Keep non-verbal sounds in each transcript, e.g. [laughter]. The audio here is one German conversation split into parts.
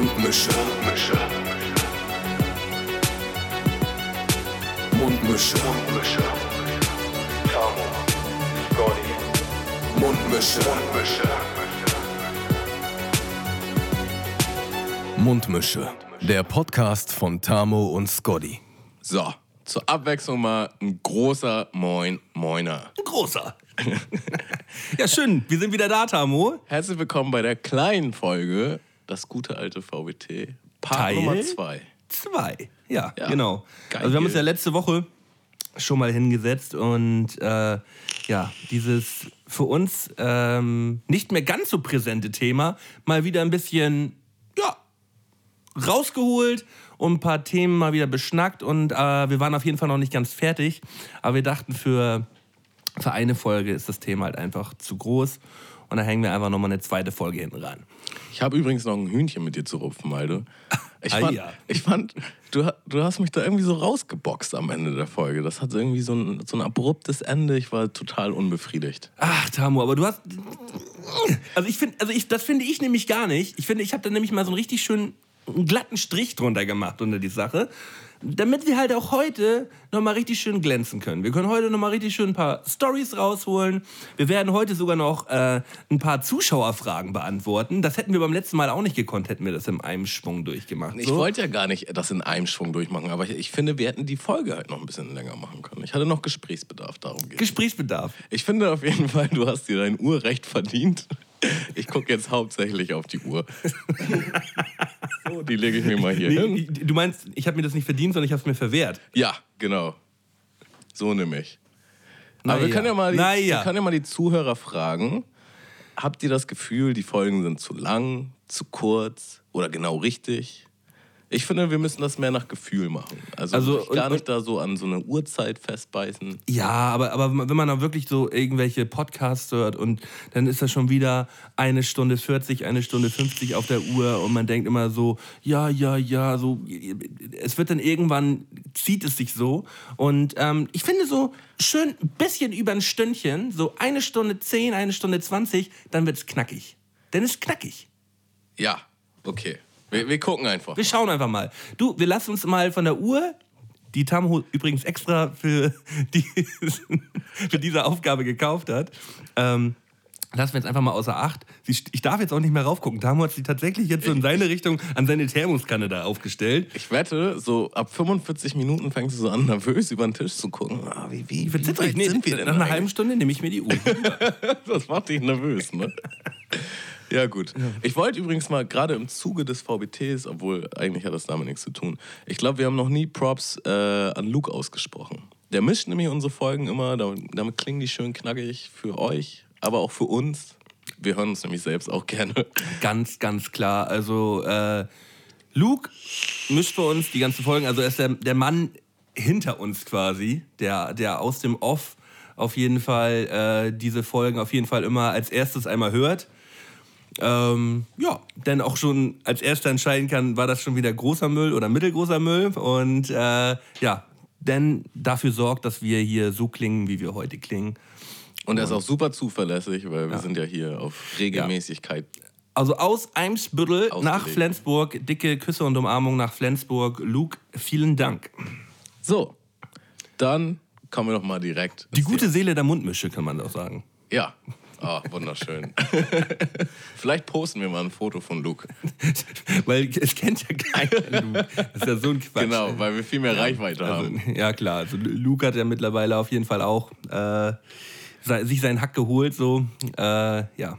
Mundmische. Mundmische. Mundmische. Mundmische. Tamo. Scotty. Mundmische. Mundmische. Mundmische. Der Podcast von Tamo und Scotty. So, zur Abwechslung mal ein großer Moin Moiner. Ein großer. [laughs] ja, schön. Wir sind wieder da, Tamo. Herzlich willkommen bei der kleinen Folge Das gute alte VBT. Part Teil Nummer 2. Zwei. Ja, Ja. genau. Geil. Also wir haben uns ja letzte Woche schon mal hingesetzt und äh, ja, dieses für uns ähm, nicht mehr ganz so präsente Thema mal wieder ein bisschen, ja, rausgeholt und ein paar Themen mal wieder beschnackt und äh, wir waren auf jeden Fall noch nicht ganz fertig, aber wir dachten für, für eine Folge ist das Thema halt einfach zu groß und da hängen wir einfach nochmal eine zweite Folge hinten ran. Ich habe übrigens noch ein Hühnchen mit dir zu rupfen, Malte. Ich Ah, fand, ja. ich fand du, du hast mich da irgendwie so rausgeboxt am Ende der Folge. Das hat irgendwie so ein, so ein abruptes Ende. Ich war total unbefriedigt. Ach, Tamu, aber du hast. Also ich finde, also ich, das finde ich nämlich gar nicht. Ich finde, ich habe da nämlich mal so einen richtig schönen einen glatten Strich drunter gemacht unter die Sache. Damit wir halt auch heute nochmal richtig schön glänzen können. Wir können heute nochmal richtig schön ein paar Stories rausholen. Wir werden heute sogar noch äh, ein paar Zuschauerfragen beantworten. Das hätten wir beim letzten Mal auch nicht gekonnt, hätten wir das in einem Schwung durchgemacht. Ich So. wollte ja gar nicht das in einem Schwung durchmachen, aber ich, ich finde, wir hätten die Folge halt noch ein bisschen länger machen können. Ich hatte noch Gesprächsbedarf, darum geht Gesprächsbedarf. Ich finde auf jeden Fall, du hast dir dein Urrecht verdient. Ich gucke jetzt hauptsächlich auf die Uhr. So, die lege ich mir mal hier hin. Nee, du meinst, ich habe mir das nicht verdient, sondern ich habe es mir verwehrt. Ja, genau. So nämlich. Aber Na wir ja. können ja, mal die, Na ja. wir können ja mal die Zuhörer fragen. Habt ihr das Gefühl, die Folgen sind zu lang, zu kurz oder genau richtig? Ich finde, wir müssen das mehr nach Gefühl machen. Also, Also, gar und- nicht da so an so eine Uhrzeit festbeißen. Ja, aber, aber wenn man da wirklich so irgendwelche Podcasts hört und dann ist das schon wieder eine Stunde 40, eine Stunde 50 auf der Uhr und man denkt immer so, ja, ja, ja, so, es wird dann irgendwann, zieht es sich so und ähm, ich finde so schön ein bisschen über ein Stündchen, so eine Stunde 10, eine Stunde 20, dann wird's knackig. Dann ist knackig. Ja, okay. Wir, wir gucken einfach. Wir schauen einfach mal. Du, wir lassen uns mal von der Uhr, die Tamho übrigens extra für, [laughs] die, für diese Aufgabe gekauft hat, ähm, lassen wir jetzt einfach mal außer Acht. Sie, ich darf jetzt auch nicht mehr raufgucken. Tamho hat sie tatsächlich jetzt so in seine Richtung an seine Thermoskanne da aufgestellt. Ich wette, so ab 45 Minuten fängst du so an, nervös über den Tisch zu gucken. Ah, wie, wie, wie ich. weit Nee, sind wir denn nach einer halben Stunde nehme ich mir die Uhr. [laughs] Das macht dich nervös, ne? Ja, gut. Ich wollte übrigens mal, gerade im Zuge des VBTs, obwohl eigentlich hat das damit nichts zu tun, ich glaube, wir haben noch nie Props äh, an Luke ausgesprochen. Der mischt nämlich unsere Folgen immer, damit, damit klingen die schön knackig für euch, aber auch für uns. Wir hören uns nämlich selbst auch gerne. Ganz, ganz klar. Also, äh, Luke mischt für uns die ganzen Folgen. Also, er ist der, der Mann hinter uns quasi, der, der aus dem Off auf jeden Fall äh, diese Folgen auf jeden Fall immer als erstes einmal hört. Ähm, ja, dann auch schon als erster entscheiden kann, war das schon wieder großer Müll oder mittelgroßer Müll. Und äh, ja, dann dafür sorgt, dass wir hier so klingen, wie wir heute klingen. Und er ist auch super zuverlässig, weil wir sind ja hier auf Regelmäßigkeit. Also aus Eimsbüttel Ausgelegt. nach Flensburg. Dicke Küsse und Umarmung nach Flensburg. Luke, vielen Dank. So, dann kommen wir doch mal direkt. Die gute Seele der Mundmische, kann man doch sagen. Ja. Ah, wunderschön. Vielleicht posten wir mal ein Foto von Luke. [laughs] Weil es kennt ja keiner Luke. Das ist ja so ein Quatsch. Genau, weil wir viel mehr Reichweite Also, haben. ja, klar. Also Luke hat ja mittlerweile auf jeden Fall auch äh, sich seinen Hack geholt. So, äh, ja.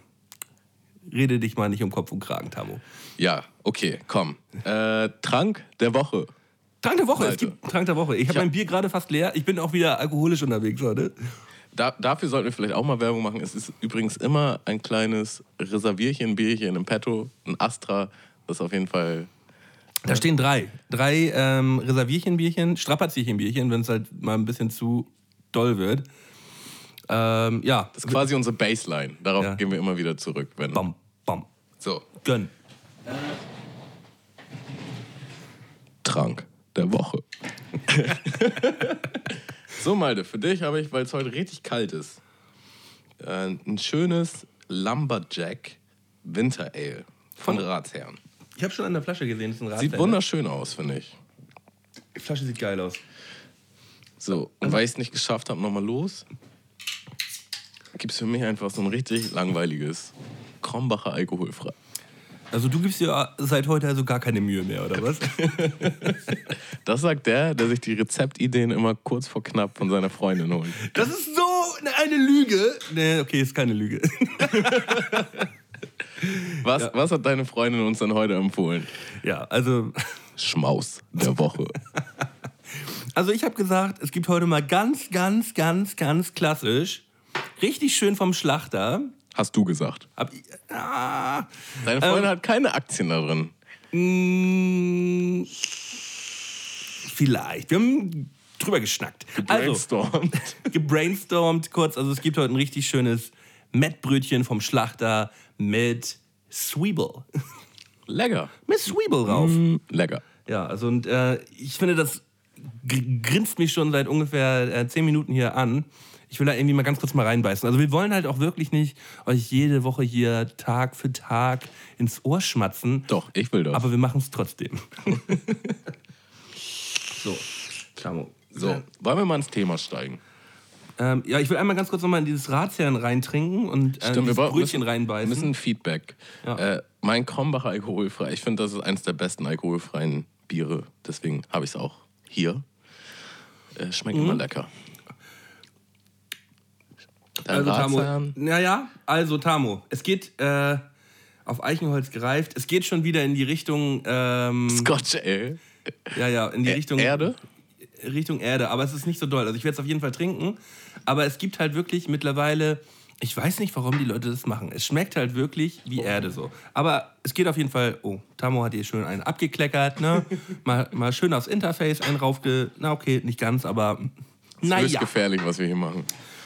Rede dich mal nicht um Kopf und Kragen, Tamo. Ja, okay, komm. Äh, Trank der Woche. Trank der Woche, es Malte. gibt Trank der Woche. Ich habe hab- mein Bier gerade fast leer. Ich bin auch wieder alkoholisch unterwegs heute. Da, dafür sollten wir vielleicht auch mal Werbung machen. Es ist übrigens immer ein kleines Reservierchen, Bierchen im Petto, ein Astra. Das ist auf jeden Fall. Da stehen drei. Drei ähm, Reservierchenbierchen, Strapazierchenbierchen, wenn es halt mal ein bisschen zu doll wird. Ähm, ja, Das ist quasi unsere Baseline. Darauf Ja. gehen wir immer wieder zurück. Wenn, bam, bam, So, gönn. Trank der Woche. [laughs] so, Malte, für dich habe ich, weil es heute richtig kalt ist, äh, ein schönes Lumberjack Winter Ale von Ratsherren. Ich habe schon an der Flasche gesehen, das ist ein Sieht Radler. wunderschön aus, finde ich. Die Flasche sieht geil aus. So, und weil ich es nicht geschafft habe, nochmal los, gibt es für mich einfach so ein richtig langweiliges Krombacher alkoholfrei. Also du gibst dir seit heute also gar keine Mühe mehr, oder was? [laughs] Das sagt der, der sich die Rezeptideen immer kurz vor knapp von seiner Freundin holt. Das ist so eine Lüge. Nee, okay, ist keine Lüge. [laughs] Was, was hat deine Freundin uns denn heute empfohlen? Ja, also, Schmaus der Woche. [laughs] also ich habe gesagt, es gibt heute mal ganz, ganz, ganz, ganz klassisch, richtig schön vom Schlachter. Hast du gesagt. Hab ah, Deine Freundin hat keine Aktien da drin. mh, vielleicht. Wir haben drüber geschnackt. Also, Brainstormt. gebrainstormt kurz. Also es gibt heute ein richtig schönes Mettbrötchen vom Schlachter mit Sweeble. Lecker. mit Sweeble drauf. Mm, lecker. Ja, also und äh, ich finde, das gr- grinst mich schon seit ungefähr äh, zehn Minuten hier an. Ich will da irgendwie mal ganz kurz mal reinbeißen. Also wir wollen halt auch wirklich nicht euch jede Woche hier Tag für Tag ins Ohr schmatzen. Doch, ich will das. Aber wir machen es trotzdem. [laughs] so, Tamo. so, wollen wir mal ins Thema steigen? Ähm, ja, ich will einmal ganz kurz nochmal in dieses Ratsherrn reintrinken und äh, Stimmt, wir brauchen- Brötchen müssen, reinbeißen. müssen Feedback. Ja. Äh, mein Krombacher alkoholfrei. Ich finde, das ist eines der besten alkoholfreien Biere. Deswegen habe ich es auch hier. Äh, schmeckt Mhm. immer lecker. Dein Also Tamo, naja, also Tamo, es geht äh, auf Eichenholz gereift. Es geht schon wieder in die Richtung, ähm, Scotch Ale. ja, ja, in die Ä- Richtung Erde? Richtung Erde. Aber es ist nicht so doll. Also ich werde es auf jeden Fall trinken. Aber es gibt halt wirklich mittlerweile, ich weiß nicht, warum die Leute das machen. Es schmeckt halt wirklich wie Erde so. Aber es geht auf jeden Fall. Oh, Tamo hat hier schön einen abgekleckert, ne? [laughs] mal, mal schön aufs Interface einen raufge. Na okay, nicht ganz, aber Das ist naja. gefährlich, was wir hier machen.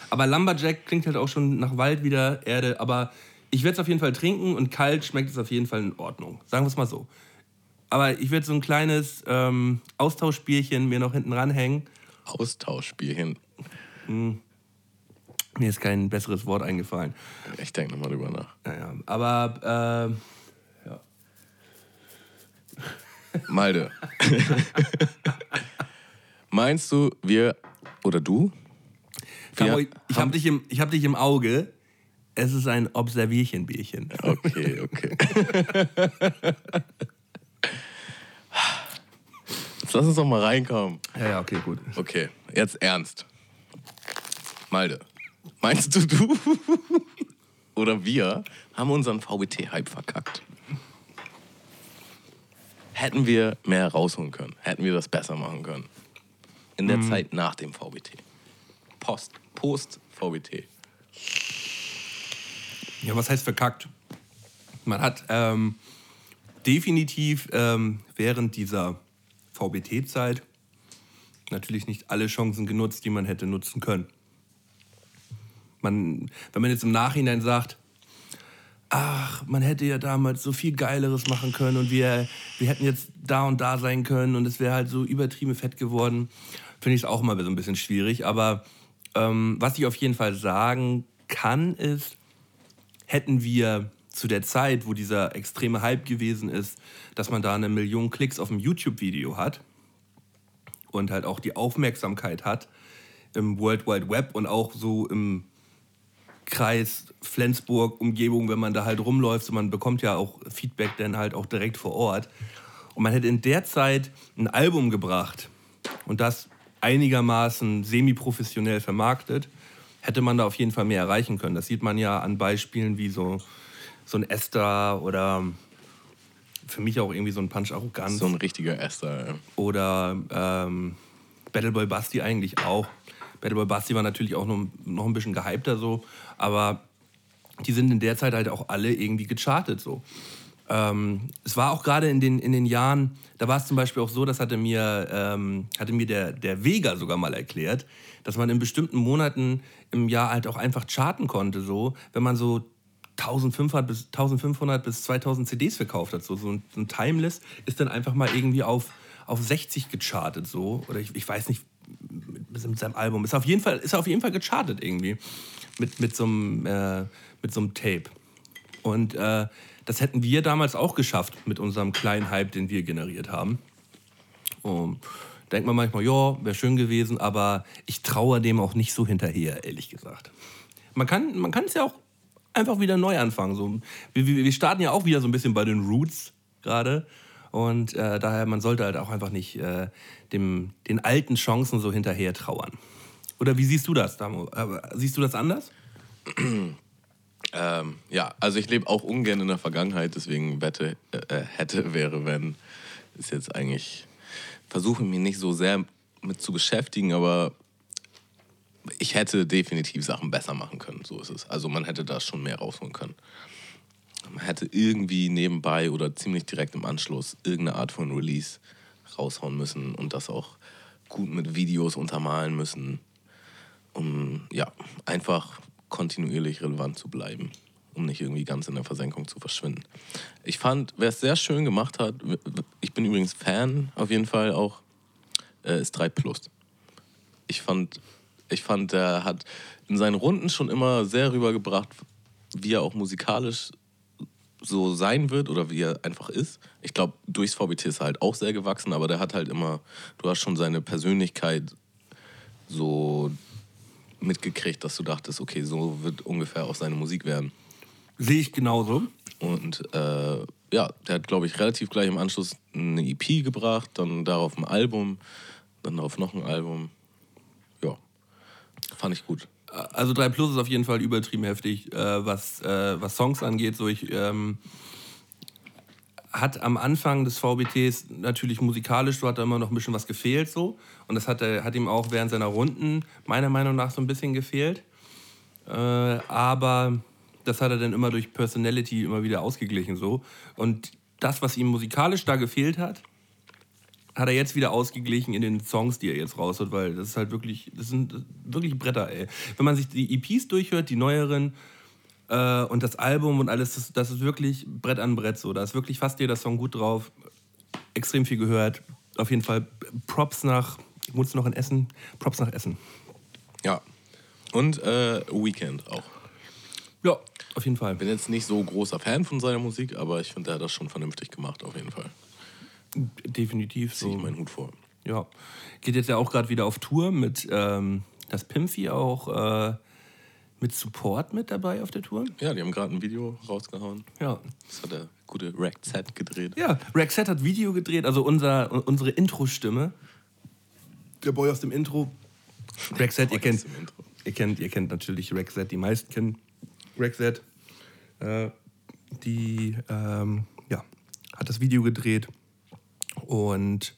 Aber Lumberjack klingt halt auch schon nach Wald wieder, Erde. Aber ich werde es auf jeden Fall trinken und kalt schmeckt es auf jeden Fall in Ordnung. Sagen wir es mal so. Aber ich werde so ein kleines ähm, Austauschspielchen mir noch hinten ranhängen. Austauschspielchen. Mir ist kein besseres Wort eingefallen. Ich denke nochmal drüber nach. Naja, aber ähm, Malde. [laughs] [laughs] Meinst du, wir oder du? Wir ich habe dich, im- ich hab dich im Auge. Es ist ein Observierchenbierchen. Okay, okay. Jetzt [laughs] lass uns doch mal reinkommen. Ja, ja, okay, gut. Okay, jetzt ernst. Malde, meinst du, du [laughs] oder wir haben unseren VBT-Hype verkackt? Hätten wir mehr rausholen können? Hätten wir das besser machen können? In der Zeit nach dem VBT. Post, Post-VBT. Ja, was heißt verkackt? Man hat ähm, definitiv ähm, während dieser VBT-Zeit natürlich nicht alle Chancen genutzt, die man hätte nutzen können. Man, wenn man jetzt im Nachhinein sagt, ach, man hätte ja damals so viel Geileres machen können und wir, wir hätten jetzt da und da sein können und es wäre halt so übertrieben fett geworden, finde ich es auch mal so ein bisschen schwierig. Aber ähm, was ich auf jeden Fall sagen kann, ist, hätten wir zu der Zeit, wo dieser extreme Hype gewesen ist, dass man da eine Million Klicks auf ein YouTube-Video hat und halt auch die Aufmerksamkeit hat im World Wide Web und auch so im Kreis Flensburg, Umgebung, wenn man da halt rumläuft, so man bekommt ja auch Feedback dann halt auch direkt vor Ort. Und man hätte in der Zeit ein Album gebracht und das einigermaßen semi-professionell vermarktet, hätte man da auf jeden Fall mehr erreichen können. Das sieht man ja an Beispielen wie so, so ein Esther oder für mich auch irgendwie so ein Punch Arroganz So ein richtiger Esther. ey. oder ähm, Battleboy Basti eigentlich auch. Battleboy Basti war natürlich auch noch, noch ein bisschen gehypter so, aber die sind in der Zeit halt auch alle irgendwie gechartet so. Ähm, es war auch gerade in den, in den Jahren, da war es zum Beispiel auch so, das hatte mir, ähm, hatte mir der, der Vega sogar mal erklärt, dass man in bestimmten Monaten im Jahr halt auch einfach charten konnte, so, wenn man so 1500 bis, 1500 bis 2000 CDs verkauft hat. So, so, ein, so ein Timeless ist dann einfach mal irgendwie auf, auf 60 gechartet. So. Oder ich, ich weiß nicht, mit, mit seinem Album. Ist auf jeden Fall, ist auf jeden Fall gechartet irgendwie. Mit, mit, so, einem, äh, mit so einem Tape. Und äh, das hätten wir damals auch geschafft mit unserem kleinen Hype, den wir generiert haben. Und denkt man manchmal, ja, wäre schön gewesen, aber ich traue dem auch nicht so hinterher, ehrlich gesagt. Man kann man es ja auch einfach wieder neu anfangen. So, wir, wir starten ja auch wieder so ein bisschen bei den Roots gerade. Und äh, daher, man sollte halt auch einfach nicht äh, dem, den alten Chancen so hinterher trauern. Oder wie siehst du das, Damo? Äh, siehst du das anders? [clears throat] [clears throat] Ähm, ja, also ich lebe auch ungern in der Vergangenheit, deswegen wette, äh, hätte, wäre, wenn, ist jetzt eigentlich, versuche mich nicht so sehr mit zu beschäftigen, aber ich hätte definitiv Sachen besser machen können, so ist es. Also man hätte da schon mehr rausholen können. Man hätte irgendwie nebenbei oder ziemlich direkt im Anschluss irgendeine Art von Release raushauen müssen und das auch gut mit Videos untermalen müssen, um ja, einfach kontinuierlich relevant zu bleiben, um nicht irgendwie ganz in der Versenkung zu verschwinden. Ich fand, wer es sehr schön gemacht hat, ich bin übrigens Fan auf jeden Fall auch, äh, ist 3 Plus. Ich fand, ich fand, er hat in seinen Runden schon immer sehr rübergebracht, wie er auch musikalisch so sein wird oder wie er einfach ist. Ich glaube, durchs VBT ist er halt auch sehr gewachsen, aber der hat halt immer, du hast schon seine Persönlichkeit so mitgekriegt, dass du dachtest, okay, so wird ungefähr auch seine Musik werden. Sehe ich genauso. Und äh, ja, der hat, glaube ich, relativ gleich im Anschluss eine EP gebracht, dann darauf ein Album, dann darauf noch ein Album. Ja, fand ich gut. Also 3 Plus ist auf jeden Fall übertrieben heftig, äh, was, äh, was Songs angeht. So ich, ähm, hat am Anfang des VBTs natürlich musikalisch, so hat da immer noch ein bisschen was gefehlt so. Und das hat, hat ihm auch während seiner Runden meiner Meinung nach so ein bisschen gefehlt. Äh, aber das hat er dann immer durch Personality immer wieder ausgeglichen so. Und das, was ihm musikalisch da gefehlt hat, hat er jetzt wieder ausgeglichen in den Songs, die er jetzt raus hat, weil das ist halt wirklich, das sind wirklich Bretter, ey. Wenn man sich die EPs durchhört, die neueren, äh, und das Album und alles, das, das, ist wirklich Brett an Brett so. Da ist wirklich fast jeder Song gut drauf. Extrem viel gehört. Auf jeden Fall Props nach, ich muss noch in Essen, Props nach Essen. Ja. Und äh, Weekend auch. Ja, auf jeden Fall. Bin jetzt nicht so großer Fan von seiner Musik, aber ich finde, er hat das schon vernünftig gemacht, auf jeden Fall. Definitiv so. Ziehe ich meinen Hut vor. Ja. Geht jetzt ja auch gerade wieder auf Tour mit ähm, das Pimpfi auch. Äh, mit Support mit dabei auf der Tour. Ja, die haben gerade ein Video rausgehauen. Ja. Das hat der gute Rexet gedreht. Ja, Rexet hat Video gedreht, also unser, unsere Intro-Stimme. Der Boy aus dem Intro. Rexet, ihr kennt, ihr kennt, ihr kennt natürlich Rexet, die meisten kennen Rexet. Äh, die ähm, ja, hat das Video gedreht und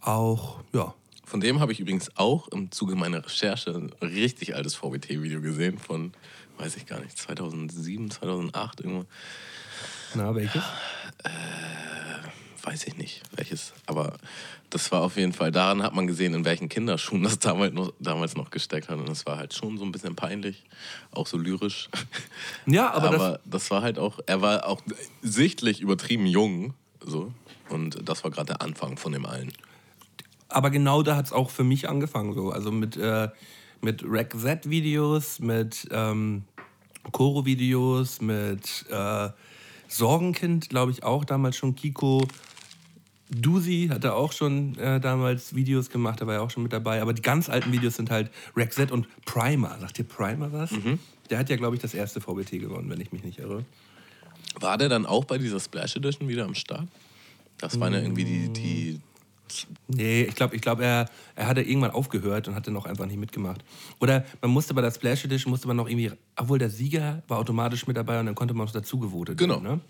auch, ja, von dem habe ich übrigens auch im Zuge meiner Recherche ein richtig altes VBT-Video gesehen von, weiß ich gar nicht, 2007, 2008 irgendwo. Na, welches? Äh, weiß ich nicht, welches. Aber das war auf jeden Fall, daran hat man gesehen, in welchen Kinderschuhen das damals noch, damals noch gesteckt hat. Und es war halt schon so ein bisschen peinlich, auch so lyrisch. Ja, aber, aber das, das war halt auch, er war auch sichtlich übertrieben jung. So. Und das war gerade der Anfang von dem allen aber genau da hat es auch für mich angefangen. So. Also mit, äh, mit Rack Z-Videos, mit ähm, Choro-Videos, mit äh, Sorgenkind, glaube ich, auch damals schon. Kiko Dusi hat er auch schon äh, damals Videos gemacht, da war er auch schon mit dabei. Aber die ganz alten Videos sind halt Rack Z und Primer. Sagt ihr Primer was? Mhm. Der hat ja, glaube ich, das erste VBT gewonnen, wenn ich mich nicht irre. War der dann auch bei dieser Splash Edition wieder am Start? Das waren ja irgendwie die, die Nee, ich glaube, ich glaub, er, er hatte irgendwann aufgehört und hatte noch einfach nicht mitgemacht. Oder man musste bei der Splash Edition, musste man noch irgendwie, obwohl der Sieger war automatisch mit dabei und dann konnte man noch dazu gewotet Genau. Werden,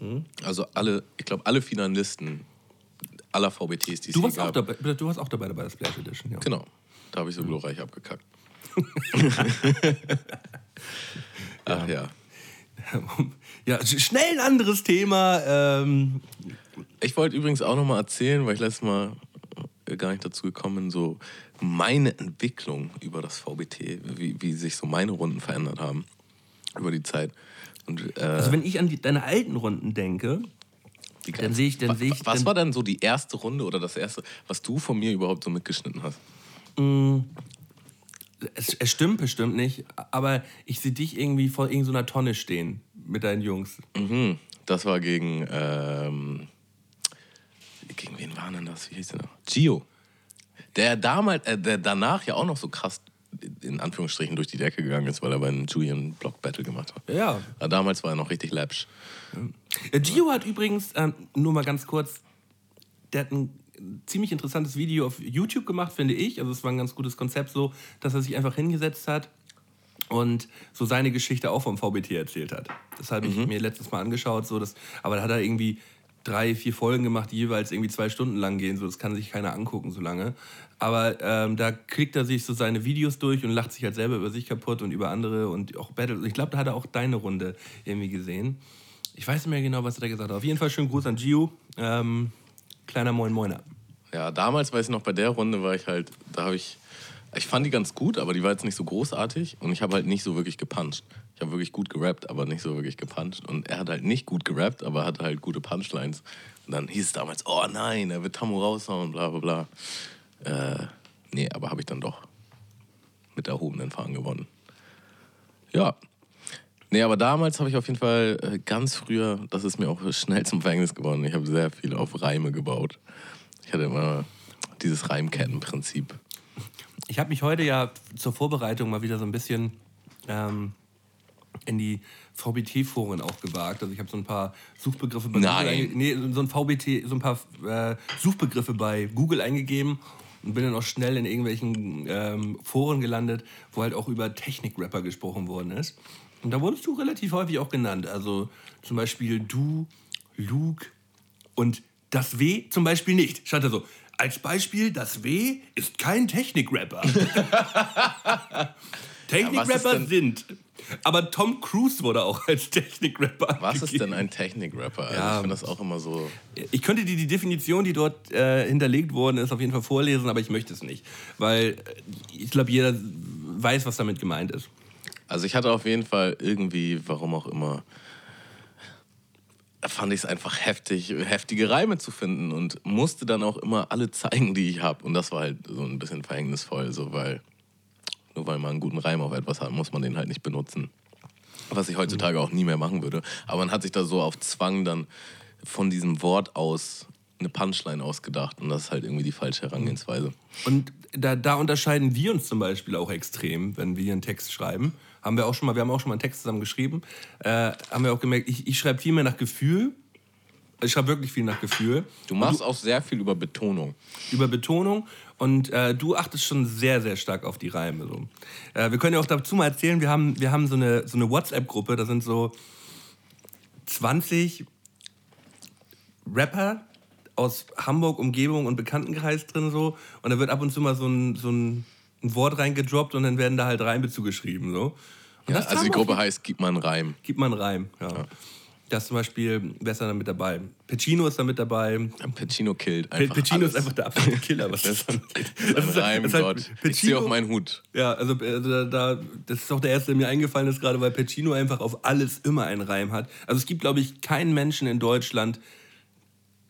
ne? mhm. Also alle, ich glaube, alle Finalisten aller VBTs, die es du warst gab. Auch dabei, du warst auch dabei bei der Splash Edition, ja. Genau. Da habe ich so mhm. glorreich abgekackt. [laughs] Ach ja. [laughs] Ja, schnell ein anderes Thema. Ähm, ich wollte übrigens auch noch mal erzählen, weil ich letztes Mal äh, gar nicht dazu gekommen bin, so meine Entwicklung über das VBT, wie, wie sich so meine Runden verändert haben über die Zeit. Und, äh, also wenn ich an die, deine alten Runden denke, dann sehe ich, dann sehe ich. Was war dann so die erste Runde oder das erste, was du von mir überhaupt so mitgeschnitten hast? Mm, es, es, stimmt bestimmt nicht, aber ich sehe dich irgendwie vor irgendeiner Tonne stehen mit deinen Jungs. Mhm. Das war gegen, ähm, gegen wen war denn das? Wie hieß der noch? Gio. Der damals, äh, der danach ja auch noch so krass in Anführungsstrichen durch die Decke gegangen ist, weil er bei einem Julian Block Battle gemacht hat. Ja. Aber damals war er noch richtig läppsch. Äh, Gio hat übrigens, ähm, nur mal ganz kurz, der hat ein ziemlich interessantes Video auf YouTube gemacht, finde ich. Also es war ein ganz gutes Konzept so, dass er sich einfach hingesetzt hat und so seine Geschichte auch vom VBT erzählt hat. Das habe ich mir letztes Mal angeschaut, so dass, aber da hat er irgendwie drei, vier Folgen gemacht, die jeweils irgendwie zwei Stunden lang gehen. So, das kann sich keiner angucken so lange. Aber ähm, da klickt er sich so seine Videos durch und lacht sich halt selber über sich kaputt und über andere und auch Battle. Ich glaube, da hat er auch deine Runde irgendwie gesehen. Ich weiß nicht mehr genau, was er da gesagt hat. Auf jeden Fall schönen Gruß an Gio. Ähm, kleiner Moin Moiner. Ja, damals weiß ich noch, bei der Runde war ich halt, da habe ich, ich fand die ganz gut, aber die war jetzt nicht so großartig und ich habe halt nicht so wirklich gepuncht. Ich habe wirklich gut gerappt, aber nicht so wirklich gepuncht. Und er hat halt nicht gut gerappt, aber hatte halt gute Punchlines. Und dann hieß es damals, oh nein, er wird Tamu raushauen, bla bla bla. Äh, nee, aber habe ich dann doch mit erhobenen Fahnen gewonnen. Ja. Nee, aber damals habe ich auf jeden Fall äh, ganz früher, das ist mir auch [laughs] schnell zum Verhängnis geworden, ich habe sehr viel auf Reime gebaut. Ich hatte immer dieses Reimkettenprinzip. Ich habe mich heute ja zur Vorbereitung mal wieder so ein bisschen ähm, in die VBT-Foren auch gewagt. Also ich habe so ein paar Suchbegriffe bei Nein. Google nee, so ein VBT, so ein paar äh, Suchbegriffe bei Google eingegeben und bin dann auch schnell in irgendwelchen ähm, Foren gelandet, wo halt auch über Technik-Rapper gesprochen worden ist. Und da wurdest du relativ häufig auch genannt. Also zum Beispiel du, Luke und das W zum Beispiel nicht. Stand da so. Als Beispiel, das W ist kein Technik-Rapper. [laughs] Ja, Technik-Rapper denn- sind. Aber Tom Cruise wurde auch als Technik-Rapper. Was ist denn ein Technik-Rapper? Also Ja. ich finde das auch immer so. Ich könnte dir die Definition, die dort äh, hinterlegt worden ist, auf jeden Fall vorlesen, aber ich möchte es nicht. Weil äh, ich glaube, jeder weiß, was damit gemeint ist. Also ich hatte auf jeden Fall irgendwie, warum auch immer, fand ich es einfach heftig, heftige Reime zu finden und musste dann auch immer alle zeigen, die ich habe. Und das war halt so ein bisschen verhängnisvoll, so weil nur weil man einen guten Reim auf etwas hat, muss man den halt nicht benutzen. Was ich heutzutage auch nie mehr machen würde. Aber man hat sich da so auf Zwang dann von diesem Wort aus eine Punchline ausgedacht und das ist halt irgendwie die falsche Herangehensweise. Und da, da unterscheiden wir uns zum Beispiel auch extrem, wenn wir einen Text schreiben. Haben wir auch schon mal, wir haben auch schon mal einen Text zusammen geschrieben. Äh, haben wir auch gemerkt, ich, ich schreibe viel mehr nach Gefühl. Ich schreibe wirklich viel nach Gefühl. Du machst auch sehr viel über Betonung. über Betonung und äh, du achtest schon sehr, sehr stark auf die Reime. So. Äh, wir können ja auch dazu mal erzählen, wir haben, wir haben so eine, so eine WhatsApp-Gruppe, da sind so 20 Rapper aus Hamburg, Umgebung und Bekanntenkreis drin so und da wird ab und zu mal so ein, so ein, ein Wort reingedroppt und dann werden da halt Reime zugeschrieben. So. Ja, also die Gruppe heißt Gib mal einen Reim. Gib mal einen Reim, ja. Das zum Beispiel, wer ist da mit dabei? Pacino ist da mit dabei. Pacino killt Pe- einfach Pacino alles. ist einfach der absolute Killer, was [laughs] das angeht. Das ist ein das ist halt Gott. Ich ziehe Pacino- auf meinen Hut. Ja, also, also da, da, das ist auch der erste, der mir eingefallen ist, gerade weil Pacino einfach auf alles immer einen Reim hat. Also es gibt, glaube ich, keinen Menschen in Deutschland,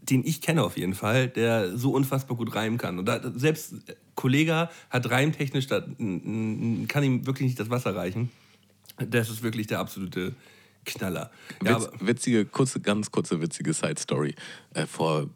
den ich kenne auf jeden Fall, der so unfassbar gut reimen kann. Und da, selbst Kollega hat reimtechnisch, da, kann ihm wirklich nicht das Wasser reichen. Das ist wirklich der absolute Knaller. Ja, Witz, witzige, kurze, ganz kurze witzige Side-Story. Äh, vor,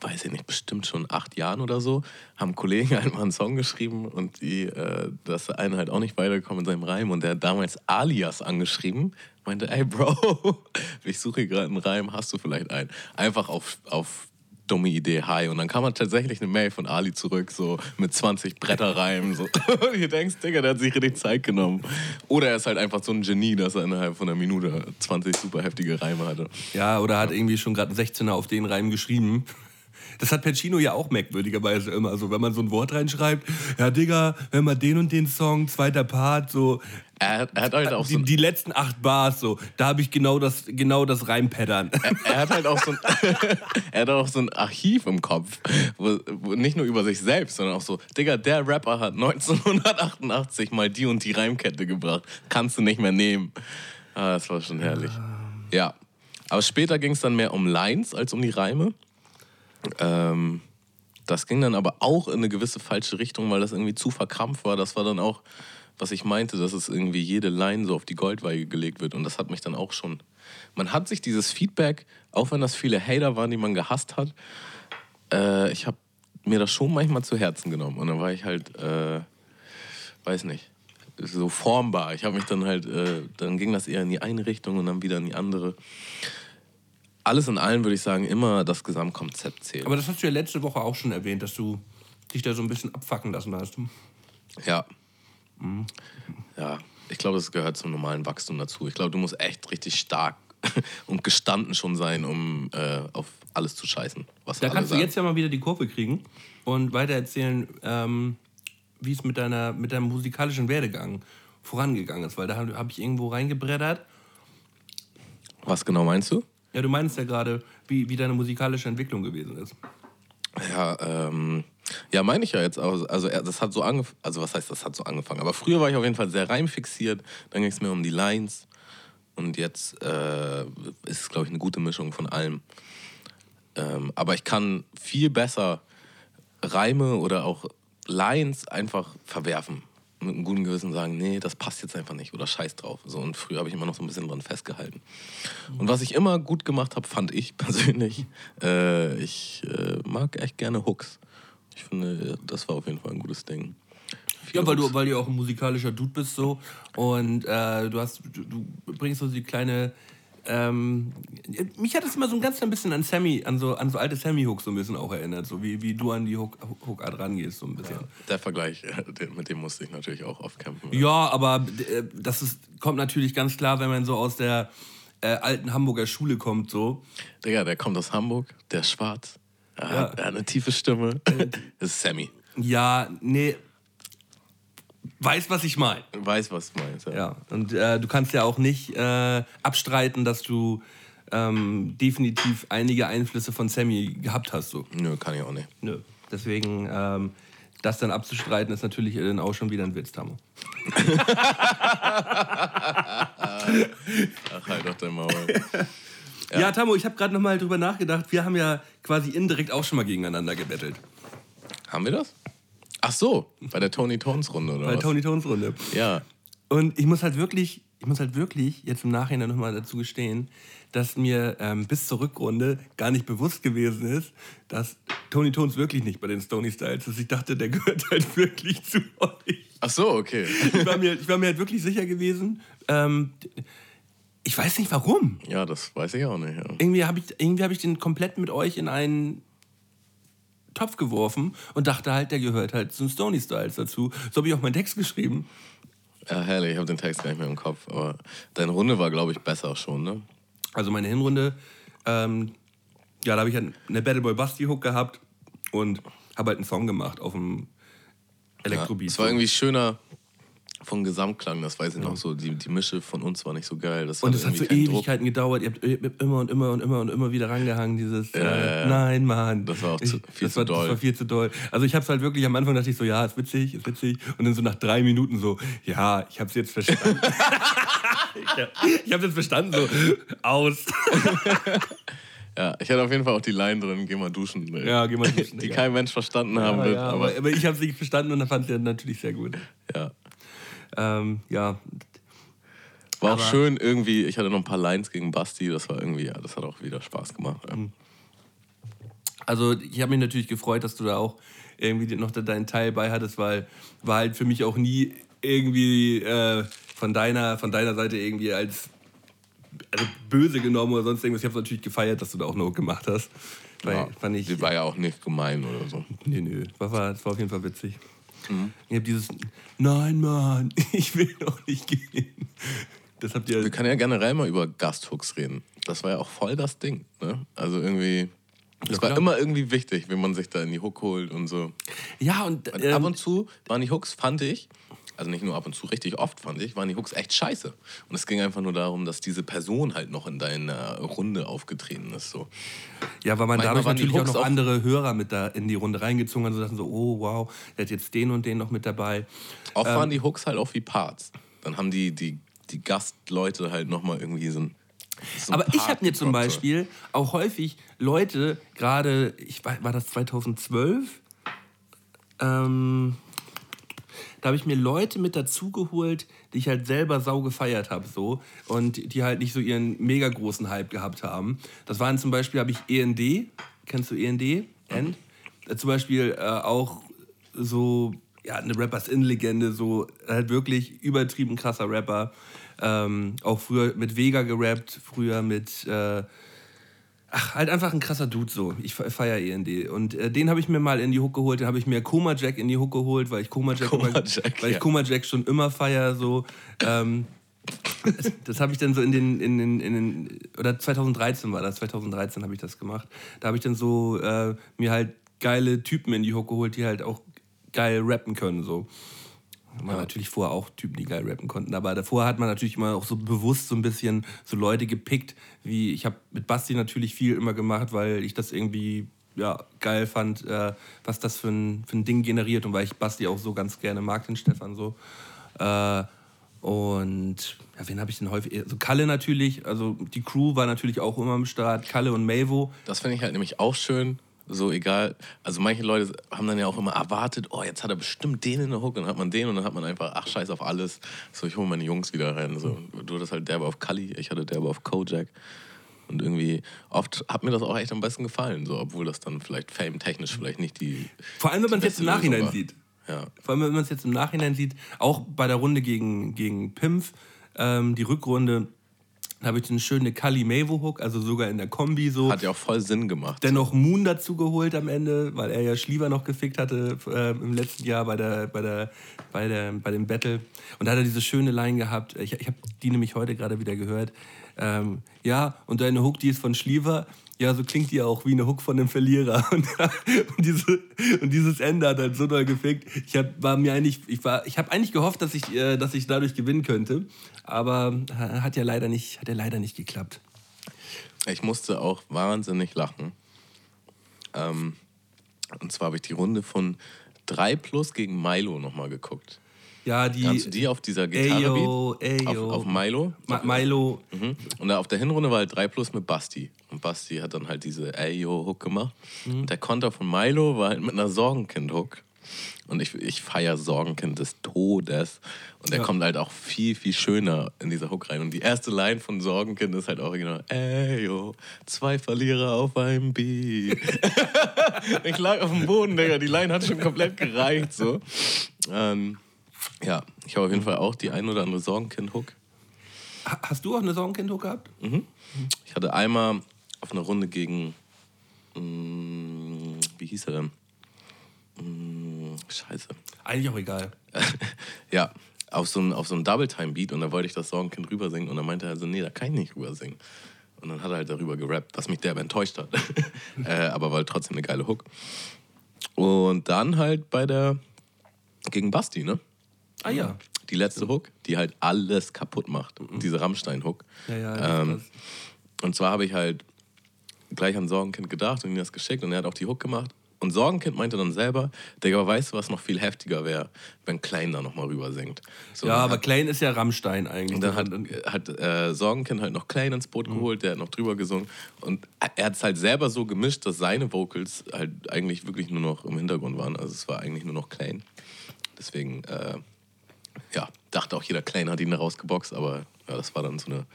weiß ich nicht, bestimmt schon acht Jahren oder so, haben Kollegen [laughs] einmal einen Song geschrieben und die, äh, das eine halt auch nicht weitergekommen in seinem Reim und der hat damals Alias angeschrieben, meinte, ey Bro, [laughs] ich suche gerade einen Reim, hast du vielleicht einen? Einfach auf, auf dumme Idee, hi. Und dann kam halt tatsächlich eine Mail von Ali zurück, so mit 20 Bretterreimen. So. [laughs] Und ihr denkst, Digga, der hat sich richtig Zeit genommen. Oder er ist halt einfach so ein Genie, dass er innerhalb von einer Minute 20 super heftige Reime hatte. Ja, oder hat irgendwie schon gerade ein 16er auf den Reim geschrieben. Das hat Pacino ja auch merkwürdigerweise immer so, wenn man so ein Wort reinschreibt. Ja, Digga, wenn man den und den Song, zweiter Part, so. Er, hat- er hat halt auch so Die, ein, die letzten acht Bars, so. Da habe ich genau das, genau das Reimpattern. er hat halt auch so ein, [laughs] er hat auch so ein Archiv im Kopf, wo, wo nicht nur über sich selbst, sondern auch so, Digga, der Rapper hat 1988 mal die und die Reimkette gebracht. Kannst du nicht mehr nehmen. Ah, das war schon herrlich. Ja. Aber später ging es dann mehr um Lines als um die Reime. Ähm, das ging dann aber auch in eine gewisse falsche Richtung, weil das irgendwie zu verkrampft war. Das war dann auch was ich meinte, dass es irgendwie jede Line so auf die Goldweige gelegt wird. Und das hat mich dann auch schon. Man hat sich dieses Feedback, auch wenn das viele Hater waren, die man gehasst hat, äh, ich habe mir das schon manchmal zu Herzen genommen. Und dann war ich halt, äh, weiß nicht, so formbar. Ich habe mich dann halt, äh, dann ging das eher in die eine Richtung und dann wieder in die andere. Alles in allem würde ich sagen, immer das Gesamtkonzept zählt. Aber das hast du ja letzte Woche auch schon erwähnt, dass du dich da so ein bisschen abfacken lassen hast. Ja. Ja, ich glaube, es gehört zum normalen Wachstum dazu. Ich glaube, du musst echt richtig stark [laughs] und gestanden schon sein, um äh, auf alles zu scheißen. Was Da kannst du sagen. jetzt ja mal wieder die Kurve kriegen und weiter erzählen, ähm, wie es mit, deiner, mit deinem musikalischen Werdegang vorangegangen ist. Weil da habe hab ich irgendwo reingebreddert. Was genau meinst du? Ja, du meinst ja gerade, wie, wie deine musikalische Entwicklung gewesen ist. Ja, ähm, ja, meine ich ja jetzt auch. Also, das hat so angefangen. Also, was heißt, das hat so angefangen? Aber früher war ich auf jeden Fall sehr reimfixiert. Dann ging es mir um die Lines. Und jetzt äh, ist es, glaube ich, eine gute Mischung von allem. Ähm, aber ich kann viel besser Reime oder auch Lines einfach verwerfen. Mit einem guten Gewissen sagen, nee, das passt jetzt einfach nicht oder scheiß drauf. So, und früher habe ich immer noch so ein bisschen dran festgehalten. Und was ich immer gut gemacht habe, fand ich [laughs] persönlich, äh, ich äh, mag echt gerne Hooks. Ich finde, das war auf jeden Fall ein gutes Ding. Ja, weil du, weil du auch ein musikalischer Dude bist so und äh, du hast, du, du bringst so die kleine. Ähm, mich hat es immer so ein ganz klein bisschen an Sammy, an so, an so alte Sammy-Hooks so ein bisschen auch erinnert, so wie, wie du an die Hook- Hook-Art rangehst, so ein bisschen. Der Vergleich, mit dem musste ich natürlich auch oft kämpfen. Ja, aber äh, das ist, kommt natürlich ganz klar, wenn man so aus der äh, alten Hamburger Schule kommt, so. Digga, der kommt aus Hamburg, der ist schwarz. Er, Ja. hat, er hat eine tiefe Stimme. [laughs] Das ist Sammy. Ja, nee. Weiß, was ich meine. Weiß, was du meinst. Ja. Ja, und äh, du kannst ja auch nicht äh, abstreiten, dass du ähm, definitiv einige Einflüsse von Sammy gehabt hast. So. Nö, kann ich auch nicht. Nö. Deswegen, ähm, das dann abzustreiten, ist natürlich dann auch schon wieder ein Witz, Tamo. [laughs] Ach, halt doch dein Maul. Ja, Tamo, ich habe gerade nochmal drüber nachgedacht. Wir haben ja quasi indirekt auch schon mal gegeneinander gebettelt. Haben wir das? Ach so, bei der Tony Tones Runde oder Bei was? Tony Tones Runde. Ja. Und ich muss halt wirklich, ich muss halt wirklich jetzt im Nachhinein nochmal dazu gestehen, dass mir ähm, bis zur Rückrunde gar nicht bewusst gewesen ist, dass Tony Tones wirklich nicht bei den Stony Styles ist. Ich dachte, der gehört [laughs] halt wirklich zu euch. Ach so, okay. Ich war mir, ich war mir halt wirklich sicher gewesen. Ähm, ich weiß nicht warum. Ja, das weiß ich auch nicht. Ja. Irgendwie habe ich, irgendwie hab ich den komplett mit euch in einen Topf geworfen und dachte halt, der gehört halt zum Stony Styles dazu. So habe ich auch meinen Text geschrieben. Ja, herrlich, ich habe den Text gar nicht mehr im Kopf. Aber deine Runde war, glaube ich, besser schon, ne? Also meine Hinrunde, ähm, ja, da habe ich halt eine Battle Boy Basti Hook gehabt und habe halt einen Song gemacht auf dem Elektrobeat. es war irgendwie schöner vom Gesamtklang, das weiß ich noch so. Die, die Mische von uns war nicht so geil. Das und es hat so irgendwie keinen Druck. Ewigkeiten gedauert. Ihr habt, ihr habt immer und immer und immer und immer wieder rangehangen, dieses ja, äh, ja. Nein, Mann. Das war auch zu- viel das zu war, doll. Das war viel zu doll. Also ich habe es halt wirklich am Anfang dachte ich so, ja, ist witzig, ist witzig. Und dann so nach drei Minuten so, ja, ich habe es jetzt verstanden. [laughs] ich habe es jetzt verstanden, so aus. [laughs] Ja, ich hatte auf jeden Fall auch die Line drin, geh mal duschen. ne? Ja, geh mal duschen, [laughs] Die Digga. kein Mensch verstanden haben Ja, wird. ja, aber aber, ich habe nicht verstanden und fand ich es natürlich sehr gut. ja. Ähm, ja, War auch Aber- schön irgendwie, ich hatte noch ein paar Lines gegen Basti, das war irgendwie, ja, das hat auch wieder Spaß gemacht. Ja. Mhm. Also ich habe mich natürlich gefreut, dass du da auch irgendwie noch deinen Teil bei hattest, weil war halt für mich auch nie irgendwie äh, von, deiner, von deiner Seite irgendwie als also böse genommen oder sonst irgendwas. Ich habe natürlich gefeiert, dass du da auch noch gemacht hast. Weil, Ja, fand ich, Die war ja auch nicht gemein oder so. nee, nö, war, war, das war auf jeden Fall witzig. Mhm. Ich habe dieses, nein, Mann, [laughs] ich will noch nicht gehen. Das habt ihr, Wir können ja generell mal über Gasthooks reden. Das war ja auch voll das Ding. Ne? Also irgendwie, es war immer irgendwie wichtig, wenn man sich da in die Hook holt und so. ja und, Und ähm, ab und zu waren die Hooks, fand ich, also nicht nur ab und zu, richtig oft fand ich, waren die Hooks echt scheiße. Und es ging einfach nur darum, dass diese Person halt noch in deiner Runde aufgetreten ist. So. Ja, weil man Manchmal dadurch natürlich auch noch auch- andere Hörer mit da in die Runde reingezogen hat und dachten so, oh wow, der hat jetzt den und den noch mit dabei. Oft Ähm. waren die Hooks halt auch wie Parts. Dann haben die, die, die Gastleute halt nochmal irgendwie so ein. So Aber ich habe mir zum so. Beispiel auch häufig Leute, gerade, ich war, war das 2012? Ähm, da habe ich mir Leute mit dazugeholt, die ich halt selber sau gefeiert habe, so. Und die halt nicht so ihren mega großen Hype gehabt haben. Das waren zum Beispiel, habe ich END, kennst du END? End? Äh, zum Beispiel äh, auch so, ja, eine Rappers-In-Legende, so halt wirklich übertrieben krasser Rapper. Ähm, auch früher mit Vega gerappt, früher mit. Äh, ach, halt einfach ein krasser Dude so. Ich feiere END. Und äh, den habe ich mir mal in die Hook geholt. Den habe ich mir Koma Jack in die Hook geholt, weil ich Koma Jack, Koma Jack weil ich Koma Jack schon immer feiere. So. Ähm, das habe ich dann so in den, in den, in den, oder 2013 war das, 2013 habe ich das gemacht. Da habe ich dann so äh, mir halt geile Typen in die Hook geholt, die halt auch geil rappen können. So. Man ja. natürlich vorher auch Typen, die geil rappen konnten. Aber davor hat man natürlich immer auch so bewusst so ein bisschen so Leute gepickt, wie ich habe mit Basti natürlich viel immer gemacht, weil ich das irgendwie ja, geil fand, äh, was das für ein, für ein Ding generiert und weil ich Basti auch so ganz gerne mag, den Stefan so. Äh, und ja, wen habe ich denn häufig? Also Kalle natürlich, also die Crew war natürlich auch immer am Start, Kalle und Mavo. Das finde ich halt nämlich auch schön, so egal, also manche Leute haben dann ja auch immer erwartet, oh, jetzt hat er bestimmt den in der Hook und dann hat man den und dann hat man einfach, ach scheiß auf alles. So, ich hole meine Jungs wieder rein. So, du hattest halt derbe auf Kali, ich hatte derbe auf Kojak. Und irgendwie, oft hat mir das auch echt am besten gefallen, so, obwohl das dann vielleicht fame-technisch vielleicht nicht die. Vor allem, wenn man es jetzt im Nachhinein sieht. Ja. Vor allem, wenn man es jetzt im Nachhinein sieht, auch bei der Runde gegen, gegen Pimpf, ähm, die Rückrunde, da habe ich eine schöne Kali Mavo Hook, also sogar in der Kombi so. Hat ja auch voll Sinn gemacht. Dennoch Moon dazu geholt am Ende, weil er ja Schliever noch gefickt hatte äh, im letzten Jahr bei, der, bei, der, bei, der, bei dem Battle. Und da hat er diese schöne Line gehabt. Ich, ich habe die nämlich heute gerade wieder gehört. Ähm, ja, und deine Hook, die ist von Schliever. Ja, so klingt die auch wie eine Hook von einem Verlierer. [laughs] Und, und, diese, und dieses Ende hat halt so doll gefickt. Ich habe eigentlich, ich ich habe eigentlich gehofft, dass ich, äh, dass ich dadurch gewinnen könnte, aber hat ja leider nicht, hat ja leider nicht geklappt. Ich musste auch wahnsinnig lachen. Ähm, und zwar habe ich die Runde von 3 Plus gegen Milo nochmal geguckt. Ja, die. Kannst du die auf dieser Gitarre Ayo, Ayo. Auf, auf Milo? Ma Milo. Mhm. Und auf der Hinrunde war halt 3 Plus mit Basti. Und Basti hat dann halt diese Ayo-Hook gemacht. Mhm. Und der Konter von Milo war halt mit einer Sorgenkind-Hook. Und ich, ich feiere Sorgenkind des Todes. Und der ja. kommt halt auch viel, viel schöner in dieser Hook rein. Und die erste Line von Sorgenkind ist halt original: Ey, yo, zwei Verlierer auf einem Beat. [laughs] ich lag auf dem Boden, Digga. Die Line hat schon komplett gereicht. So. Ähm, ja, ich habe auf jeden Fall auch die ein oder andere Sorgenkind-Hook. Hast du auch eine Sorgenkind-Hook gehabt? Mhm. Ich hatte einmal auf einer Runde gegen. Mh, mm, wie hieß er denn? Mh, mm, scheiße. Eigentlich auch egal. [laughs] ja, auf so einem auf so Double-Time-Beat und da wollte ich das Sorgenkind rübersingen und dann meinte er so: Nee, da kann ich nicht rübersingen. Und dann hat er halt darüber gerappt, was mich derbe enttäuscht hat. [laughs] äh, aber war halt trotzdem eine geile Hook. Und dann halt bei der. gegen Basti, ne? Ah ja. Die letzte Hook, die halt alles kaputt macht. Mhm. Diese Rammstein-Hook. Ja, ja, ähm, und zwar habe ich halt gleich an Sorgenkind gedacht und ihm das geschickt und er hat auch die Hook gemacht. Und Sorgenkind meinte dann selber, Digga, weißt du, was noch viel heftiger wäre, wenn Klein da nochmal rüber singt. So, ja, aber hat, Klein ist ja Rammstein eigentlich. Und dann hat, hat äh, Sorgenkind halt noch Klein ins Boot mhm. geholt, der hat noch drüber gesungen. Und er hat es halt selber so gemischt, dass seine Vocals halt eigentlich wirklich nur noch im Hintergrund waren. Also es war eigentlich nur noch Klein. Deswegen, äh, ja, dachte auch jeder Kleine hat ihn da rausgeboxt, aber ja, das war dann so eine,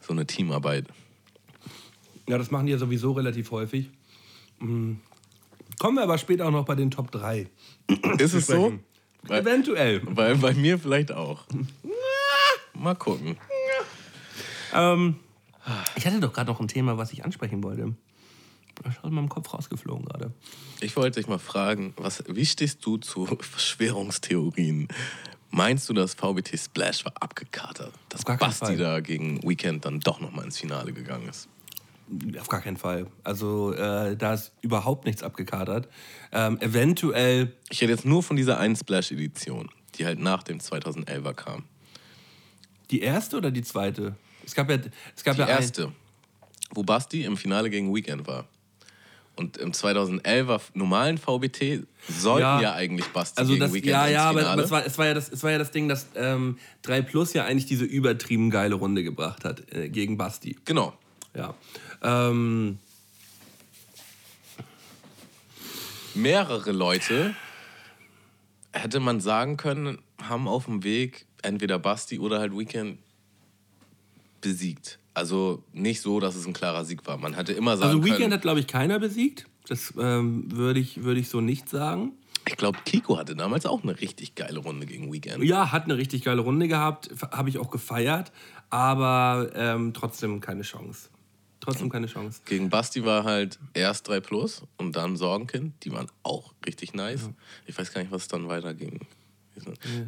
so eine Teamarbeit. Ja, das machen die ja sowieso relativ häufig. Mhm. Kommen wir aber später auch noch bei den Top 3. Ist es so? Weil, Eventuell. Weil bei mir vielleicht auch. Mal gucken. Ähm, ich hatte doch gerade noch ein Thema, was ich ansprechen wollte. Das ist aus meinem Kopf rausgeflogen gerade. Ich wollte dich mal fragen, was, wie stehst du zu [laughs] Verschwörungstheorien? Meinst du, dass VBT Splash war abgekatert? Dass Basti da gegen Weekend dann doch nochmal ins Finale gegangen ist? Auf gar keinen Fall. Also äh, da ist überhaupt nichts abgekatert. Ähm, eventuell. Ich rede jetzt nur von dieser einen Splash-Edition, die halt nach dem 2011er kam. Die erste oder die zweite? Es gab ja, es gab die ja erste, wo Basti im Finale gegen Weekend war. Und im 2011er normalen VBT sollten ja, ja eigentlich Basti also gegen das, Weekend Ja, ja, aber, aber es, war, es, war ja das, es war ja das Ding, dass ähm, 3 Plus ja eigentlich diese übertrieben geile Runde gebracht hat äh, gegen Basti. Genau. Ja. Ähm, Mehrere Leute hätte man sagen können, haben auf dem Weg entweder Basti oder halt Weekend besiegt. Also nicht so, dass es ein klarer Sieg war. Man hätte immer sagen Also Weekend können. hat, glaube ich, keiner besiegt. Das ähm, würde ich, würd ich so nicht sagen. Ich glaube, Kiko hatte damals auch eine richtig geile Runde gegen Weekend. Ja, hat eine richtig geile Runde gehabt, habe ich auch gefeiert, aber ähm, trotzdem keine Chance. Trotzdem keine Chance. Gegen Basti war halt erst 3 Plus und dann Sorgenkind. Die waren auch richtig nice. Ich weiß gar nicht, was dann weiterging.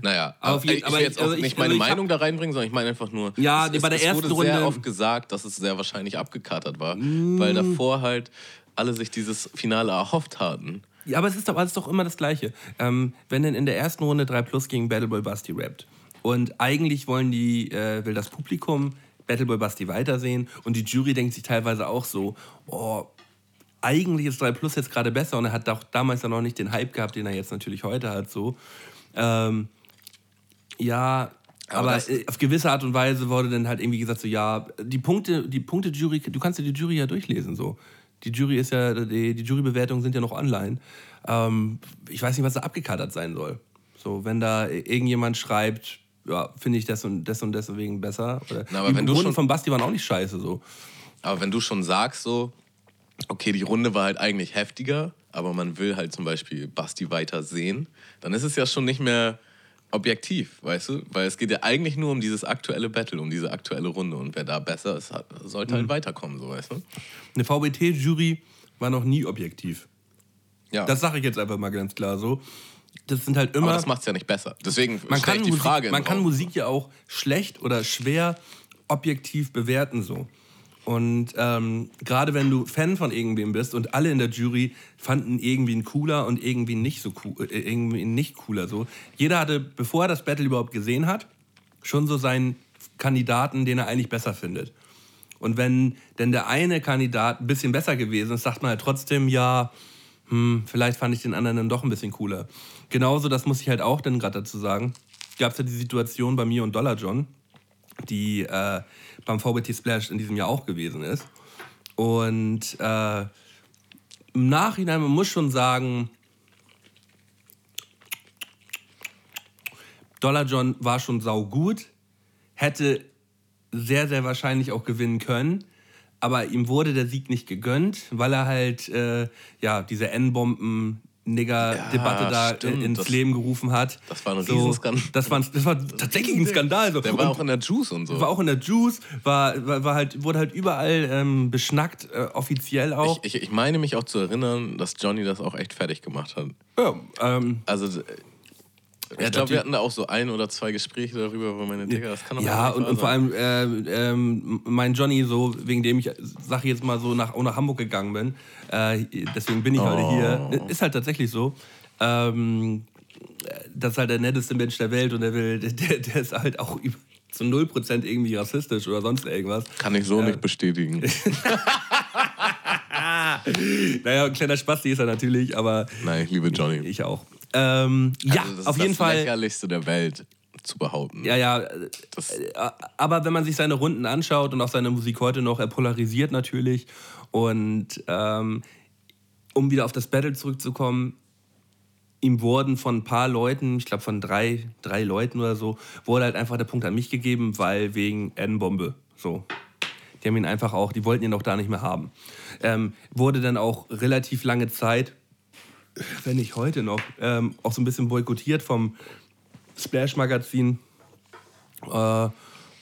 Naja, Aber jeden- ich aber will jetzt also auch ich- nicht meine also ich hab- Meinung da reinbringen, sondern ich meine einfach nur, Ja, es, bei der es, es wurde ersten sehr Runde- oft gesagt, dass es sehr wahrscheinlich abgekatert war, weil davor halt alle sich dieses Finale erhofft hatten. Ja, aber es ist doch, es ist doch immer das Gleiche. Ähm, wenn denn in der ersten Runde 3 Plus gegen Battleboy Basti rappt und eigentlich wollen die, äh, will das Publikum Battleboy Basti weitersehen und die Jury denkt sich teilweise auch so, oh, eigentlich ist 3 Plus jetzt gerade besser und er hat auch damals ja noch nicht den Hype gehabt, den er jetzt natürlich heute hat, so. Ähm, ja, Aber aber, auf gewisse Art und Weise wurde dann halt irgendwie gesagt, so ja, die Punkte, die Punkte-Jury, du kannst ja die Jury ja durchlesen, so. Die Jury ist ja, die, die Jurybewertungen sind ja noch online. Ähm, ich weiß nicht, was da abgekatert sein soll. So, wenn da irgendjemand schreibt, ja, finde ich das und das und deswegen besser. Oder Na, aber die wenn du Runden schon- von Basti waren auch nicht scheiße, so. Aber wenn du schon sagst so, okay, die Runde war halt eigentlich heftiger, aber man will halt zum Beispiel Basti weiter sehen, dann ist es ja schon nicht mehr objektiv, weißt du? Weil es geht ja eigentlich nur um dieses aktuelle Battle, um diese aktuelle Runde. Und wer da besser ist, sollte Mhm. halt weiterkommen, so weißt du? Eine VBT-Jury war noch nie objektiv. Ja. Das sage ich jetzt einfach mal ganz klar so. Das sind halt immer. aber das macht es ja nicht besser. Deswegen man kann, die Musik, Frage. man kann. Musik ja auch schlecht oder schwer objektiv bewerten so. Und ähm, gerade wenn du Fan von irgendwem bist und alle in der Jury fanden irgendwie ihn cooler und irgendwie nicht so cool, äh, irgendwie nicht cooler so. Jeder hatte, bevor er das Battle überhaupt gesehen hat, schon so seinen Kandidaten, den er eigentlich besser findet. Und wenn denn der eine Kandidat ein bisschen besser gewesen ist, sagt man halt trotzdem, ja, hm, vielleicht fand ich den anderen dann doch ein bisschen cooler. Genauso, das muss ich halt auch dann gerade dazu sagen, gab es ja die Situation bei mir und Dollar John, die äh, beim VBT Splash in diesem Jahr auch gewesen ist. Und äh, im Nachhinein, man muss schon sagen, Dollar John war schon saugut, hätte sehr, sehr wahrscheinlich auch gewinnen können. Aber ihm wurde der Sieg nicht gegönnt, weil er halt äh, ja, diese N-Bomben-Nigger-Debatte Ja, da stimmt. ins Das- Leben gerufen hat. das war ein Riesenskandal. Das war, das war tatsächlich ein Skandal. So. Der war Und auch in der Juice und so. war auch in der Juice, war, war, war halt, wurde halt überall ähm, beschnackt, äh, offiziell auch. ich, ich, ich meine mich auch zu erinnern, dass Johnny das auch echt fertig gemacht hat. ja, ähm, Also, äh, ich Ja, glaube, wir hatten da auch so ein oder zwei Gespräche darüber, wo meine Digga, das kann doch Ja, nicht und, und vor allem äh, ähm, mein Johnny, so wegen dem ich, sag ich jetzt mal so, nach, auch nach Hamburg gegangen bin. Äh, deswegen bin ich heute Oh. hier. Ist halt tatsächlich so. Ähm, das ist halt der netteste Mensch der Welt und der will, der, der ist halt auch über, [laughs] zu 0% irgendwie rassistisch oder sonst irgendwas. Kann ich so nicht bestätigen. [laughs] [laughs] Naja, ein kleiner Spasti ist er natürlich, aber Nein, ich liebe Johnny. ich auch. Ähm, ja, Also, das auf ist jeden das Fall. lächerlichste der Welt zu behaupten. Ja, ja. äh, Das, äh, Aber wenn man sich seine Runden anschaut und auch seine Musik heute noch, er polarisiert natürlich. Und ähm, um wieder auf das Battle zurückzukommen, ihm wurden von ein paar Leuten, ich glaube von drei, drei Leuten oder so, wurde halt einfach der Punkt an mich gegeben, weil wegen N-Bombe. So. Die haben ihn einfach auch, die wollten ihn auch da nicht mehr haben. Ähm, wurde dann auch relativ lange Zeit, wenn nicht heute noch, ähm, auch so ein bisschen boykottiert vom Splash-Magazin äh,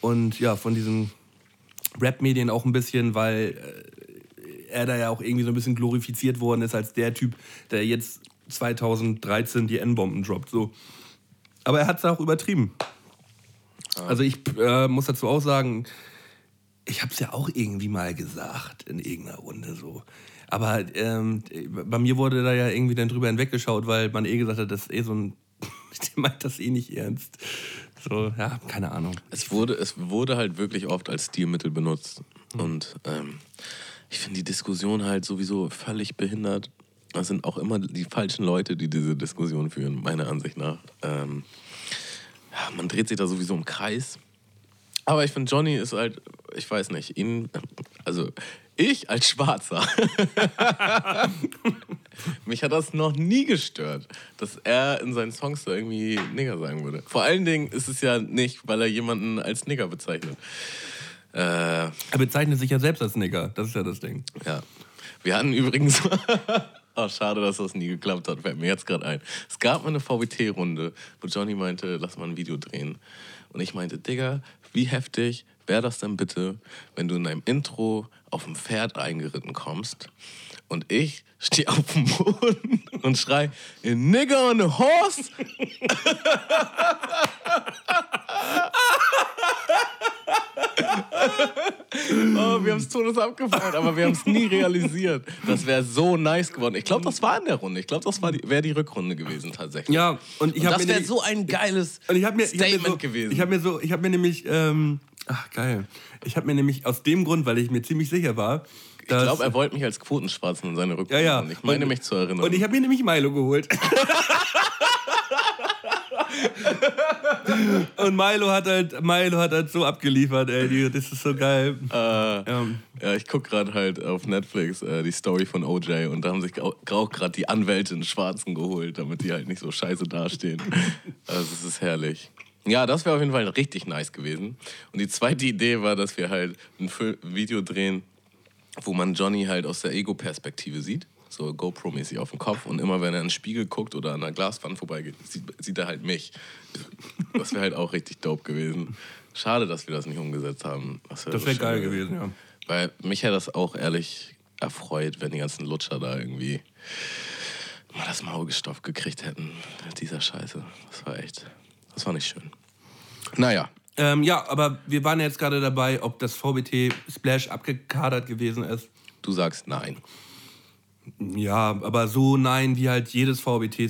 und ja, von diesen Rap-Medien auch ein bisschen, weil äh, er da ja auch irgendwie so ein bisschen glorifiziert worden ist als der Typ, der jetzt 2013 die N-Bomben droppt. So. Aber er hat es auch übertrieben. Also ich äh, muss dazu auch sagen, ich habe es ja auch irgendwie mal gesagt in irgendeiner Runde so. Aber ähm, bei mir wurde da ja irgendwie dann drüber hinweggeschaut, weil man eh gesagt hat, das ist eh so ein, [laughs] der meint das eh nicht ernst. So, ja, keine Ahnung. es, wurde, es wurde halt wirklich oft als Stilmittel benutzt. Und ähm, ich finde die Diskussion halt sowieso völlig behindert. Das sind auch immer die falschen Leute, die diese Diskussion führen, meiner Ansicht nach. Ähm, ja, man dreht sich da sowieso im Kreis. Aber ich finde, Johnny ist halt, ich weiß nicht, ihn, also ich als Schwarzer [laughs] mich hat das noch nie gestört, dass er in seinen Songs da irgendwie Nigger sagen würde. Vor allen Dingen ist es ja nicht, weil er jemanden als Nigger bezeichnet. Äh, Er bezeichnet sich ja selbst als Nigger. Das ist ja das Ding. ja. Wir hatten übrigens. [laughs] Oh, schade, dass das nie geklappt hat, fällt mir jetzt gerade ein. Es gab mal eine VBT-Runde, wo Johnny meinte, lass mal ein Video drehen. Und ich meinte, Digga, wie heftig wäre das denn bitte, wenn du in deinem Intro auf dem Pferd eingeritten kommst und ich stehe auf dem Boden [laughs] und schrei, nigger on a horse? [laughs] Oh, wir haben es todes abgefeiert, aber wir haben es nie realisiert. Das wäre so nice geworden. Ich glaube, das war in der Runde. Ich glaube, das war die, wäre die Rückrunde gewesen tatsächlich. Ja, und ich habe das wäre so ein geiles Und ich mir, ich hab Statement mir so, gewesen. Ich habe mir so, ich habe mir nämlich, ähm, ach geil, ich habe mir nämlich aus dem Grund, weil ich mir ziemlich sicher war, ich glaube, er wollte mich als Quotenschwarzen in seine ja Rückrunde. ja, Und Ich meine und, mich zu erinnern. Und ich habe mir nämlich Milo geholt. [laughs] [laughs] und Milo hat halt, Milo hat halt so abgeliefert, ey, das ist so geil. äh, Ähm, ja, ich gucke gerade halt auf Netflix äh, die Story von OJ und da haben sich auch, gerade die Anwälte in Schwarzen geholt, damit die halt nicht so scheiße dastehen. [laughs] also es ist herrlich. Ja, das wäre auf jeden Fall richtig nice gewesen. Und die zweite Idee war, dass wir halt ein Video drehen, wo man Johnny halt aus der Ego-Perspektive sieht. So GoPro-mäßig auf dem Kopf. Und immer wenn er in den Spiegel guckt oder an einer Glaswand vorbeigeht, sieht, sieht er halt mich. Das wäre halt auch richtig dope gewesen. Schade, dass wir das nicht umgesetzt haben. Das wäre das wäre geil gewesen, ja. weil mich hätte das auch ehrlich erfreut, wenn die ganzen Lutscher da irgendwie mal das Maul gestopft gekriegt hätten. Mit dieser Scheiße. Das war echt. Das war nicht schön. Naja. Ähm, ja, aber wir waren jetzt gerade dabei, ob das VBT Splash abgekadert gewesen ist. Du sagst nein. Ja, aber so nein, wie halt jedes VBT äh,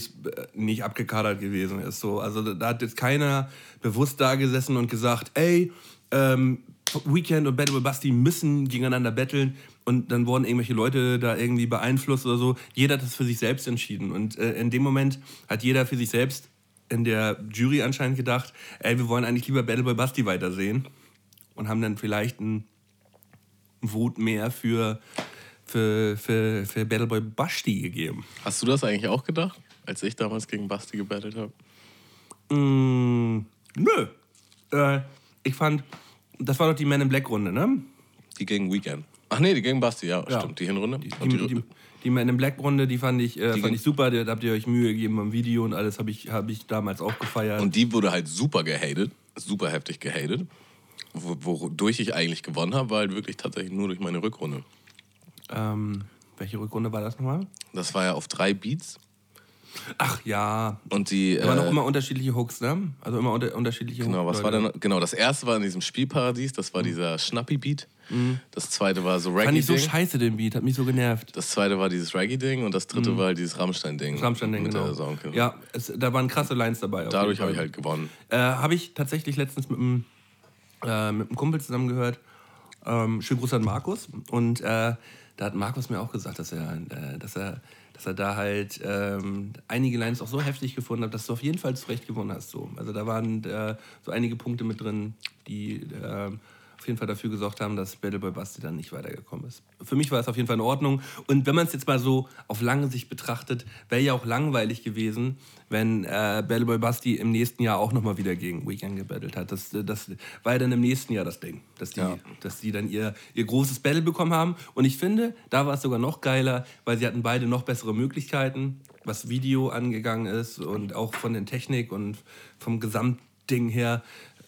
nicht abgekadert gewesen ist. So, also da- hat jetzt keiner bewusst da gesessen und gesagt, ey, ähm, Weekend und Battle with Basti müssen gegeneinander battlen und dann wurden irgendwelche Leute da irgendwie beeinflusst oder so. Jeder hat das für sich selbst entschieden und äh, in dem Moment hat jeder für sich selbst in der Jury anscheinend gedacht, ey, wir wollen eigentlich lieber Battle by Basti weitersehen und haben dann vielleicht ein Vote mehr für, für, für, für Battle Boy Basti gegeben. Hast du das eigentlich auch gedacht, als ich damals gegen Basti gebettelt habe? Mm, nö. Äh, ich fand, das war doch die Man in Black Runde, ne? Die gegen Weekend. Ach nee, die gegen Basti, ja, stimmt. Die Hinrunde. Die, Und die, die, die Man in Black Runde, die fand ich, äh, Die fand ich super. Da habt ihr euch Mühe gegeben beim Video und alles habe ich, hab ich damals auch gefeiert. Und die wurde halt super gehatet, super heftig gehatet. Wo- Wodurch ich eigentlich gewonnen habe, war halt wirklich tatsächlich nur durch meine Rückrunde. Ähm, welche Rückrunde war das nochmal? Das war ja auf drei Beats. Ach ja. Und die. Äh, auch immer unterschiedliche Hooks, ne? Also immer unter, unterschiedliche Genau, was war Leute. denn? Genau, das erste war in diesem Spielparadies, das war dieser Schnappi-Beat. Das zweite war so Mhm. Fand ich so Reggae-Ding. scheiße, den Beat, hat mich so genervt. das zweite war dieses Reggae-Ding und das dritte war halt dieses Rammstein-Ding. Mhm. Rammstein, mit genau. der Sonke. Ja, es, da waren krasse Lines dabei. Dadurch habe ich halt gewonnen. Äh, habe ich tatsächlich letztens mit einem, äh, mit einem Kumpel zusammen gehört. Ähm, schönen Gruß an Markus. Und äh, da hat Markus mir auch gesagt, dass er, äh, dass er, dass er da halt ähm, einige Lines auch so heftig gefunden hat, dass du auf jeden Fall zurecht gewonnen hast. So. Also da waren äh, so einige Punkte mit drin, die äh, auf jeden Fall dafür gesorgt haben, dass Battle Boy Basti dann nicht weitergekommen ist. Für mich war es auf jeden Fall in Ordnung. Und wenn man es jetzt mal so auf lange Sicht betrachtet, wäre ja auch langweilig gewesen, wenn äh, Battle Boy Basti im nächsten Jahr auch nochmal wieder gegen Weekend gebattelt hat. Das, das war ja dann im nächsten Jahr das Ding, dass die, Ja. dass die dann ihr, ihr großes Battle bekommen haben. Und ich finde, da war es sogar noch geiler, weil sie hatten beide noch bessere Möglichkeiten, was Video angegangen ist und auch von der Technik und vom Gesamtding her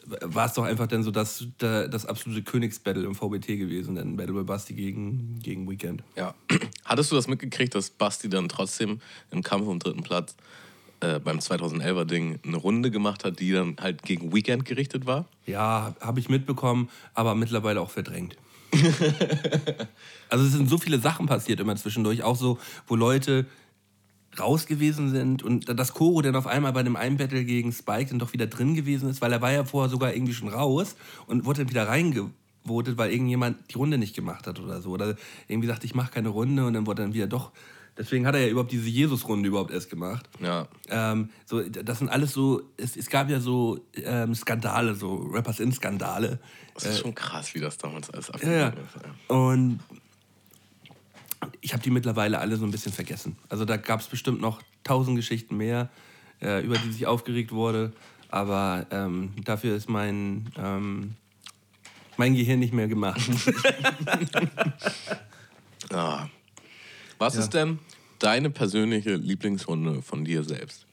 war es doch einfach dann so das, da- das absolute Königsbattle im VBT gewesen, denn Battle by Basti gegen, gegen Weekend. Ja. [clears throat] Hattest du das mitgekriegt, dass Basti dann trotzdem im Kampf um dritten Platz äh, beim 2011er Ding eine Runde gemacht hat, die dann halt gegen Weekend gerichtet war? Ja, habe ich mitbekommen, aber mittlerweile auch verdrängt. [laughs] also es sind so viele Sachen passiert immer zwischendurch, auch so, wo Leute raus gewesen sind und das Koro dann auf einmal bei dem einen Battle gegen Spike dann doch wieder drin gewesen ist, weil er war ja vorher sogar irgendwie schon raus und wurde dann wieder reingevotet, weil irgendjemand die Runde nicht gemacht hat oder so. Oder irgendwie sagte, ich mache keine Runde und dann wurde dann wieder doch. Deswegen hat er ja überhaupt diese Jesus-Runde überhaupt erst gemacht. Ja. Ähm, so, das sind alles so, es, es gab ja so ähm, Skandale, so Rappers in Skandale. Das ist schon krass, wie das damals alles Ja, ja. abgegangen ist. Ja. Und ich habe die mittlerweile alle so ein bisschen vergessen. Also da gab es bestimmt noch tausend Geschichten mehr, äh, über die sich aufgeregt wurde. Aber ähm, dafür ist mein, ähm, mein Gehirn nicht mehr gemacht. [laughs] Ah. Was ist denn deine persönliche Lieblingsrunde von dir selbst?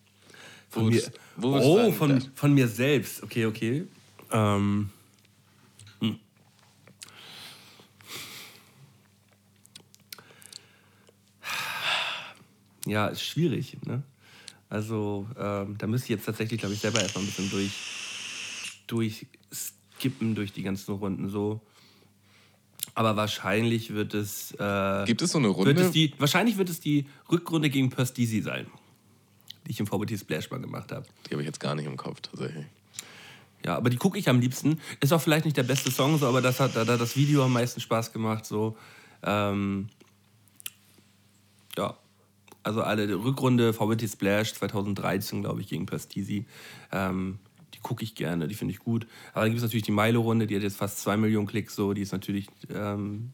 Wo Von mir, ist- wo oh, von, von mir selbst. Okay, okay. Ähm, Ja, ist schwierig. Ne? Also, ähm, da müsste ich jetzt tatsächlich, glaube ich, selber erstmal ein bisschen durch, durchskippen durch die ganzen Runden so. Aber wahrscheinlich wird es. Äh, Gibt es so eine wird Runde? es die, wahrscheinlich wird es die Rückrunde gegen Pöstisi sein, die ich im VBT Splash mal gemacht habe. Die habe ich jetzt gar nicht im Kopf, tatsächlich. Ja, aber die gucke ich am liebsten. Ist auch vielleicht nicht der beste Song, so, aber das hat da, da das Video am meisten Spaß gemacht. So. Ähm, ja, also alle Rückrunde VBT Splash 2013, glaube ich, gegen Pastisi. Ähm, die gucke ich gerne, die finde ich gut. Aber dann gibt es natürlich die Meile-Runde, die hat jetzt fast zwei Millionen Klicks, so, die ist natürlich ähm,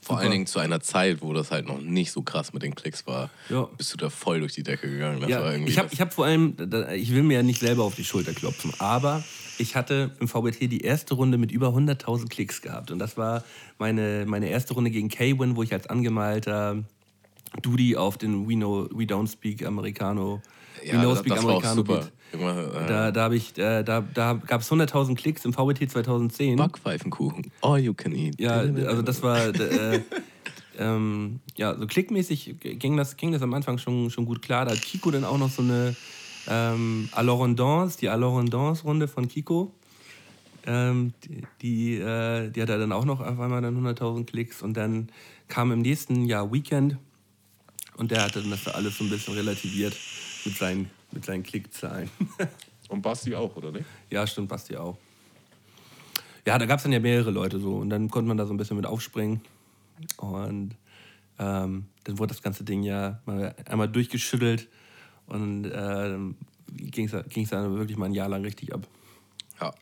Vor allen Dingen zu einer Zeit, wo das halt noch nicht so krass mit den Klicks war, Ja. bist du da voll durch die Decke gegangen. Das Ja, ich habe hab vor allem, ich will mir ja nicht selber auf die Schulter klopfen, aber ich hatte im VBT die erste Runde mit über 100.000 Klicks gehabt. Und das war meine, meine erste Runde gegen K-Win, wo ich als angemalter Dudi auf den We, know, We Don't Speak Americano, We ja, Know das, Speak das Americano super. Äh, Da, da, ich, äh, da, da gab es 100.000 Klicks im VBT 2010. Backpfeifenkuchen. All you can eat. Ja, also das war. Äh, [laughs] ähm, ja, so klickmäßig ging das, ging das am Anfang schon, schon gut klar. Da hat Kiko dann auch noch so eine ähm, Alorendance, die Alorendance-Runde von Kiko. Ähm, die, die, äh, die hat er dann auch noch auf einmal dann 100.000 Klicks und dann kam im nächsten Jahr Weekend und der hatte dann das alles so ein bisschen relativiert mit seinen, mit seinen Klickzahlen. [laughs] Und Basti auch, oder nicht? Ja, stimmt, Basti auch. Ja, da gab es dann ja mehrere Leute so und dann konnte man da so ein bisschen mit aufspringen. Und ähm, dann wurde das ganze Ding ja mal einmal durchgeschüttelt und äh, dann ging es dann wirklich mal ein Jahr lang richtig ab. Ja.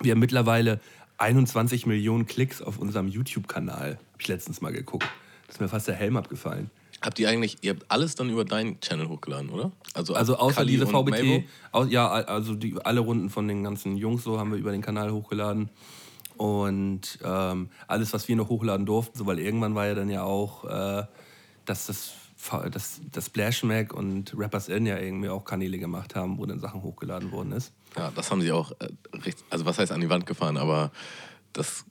Wir haben mittlerweile 21 Millionen Klicks auf unserem YouTube-Kanal. Habe ich letztens mal geguckt. Ist mir fast der Helm abgefallen. Habt ihr eigentlich, ihr habt alles dann über deinen Channel hochgeladen, oder? Also, Also außer Kali diese VBT, au, ja, also die, alle Runden von den ganzen Jungs so haben wir über den Kanal hochgeladen. Und ähm, alles, was wir noch hochladen durften, so, weil irgendwann war ja dann ja auch, äh, dass das, das, das Splash Mac und Rappers In ja irgendwie auch Kanäle gemacht haben, wo dann Sachen hochgeladen worden ist. Ja, das haben sie auch, äh, also was heißt an die Wand gefahren, aber das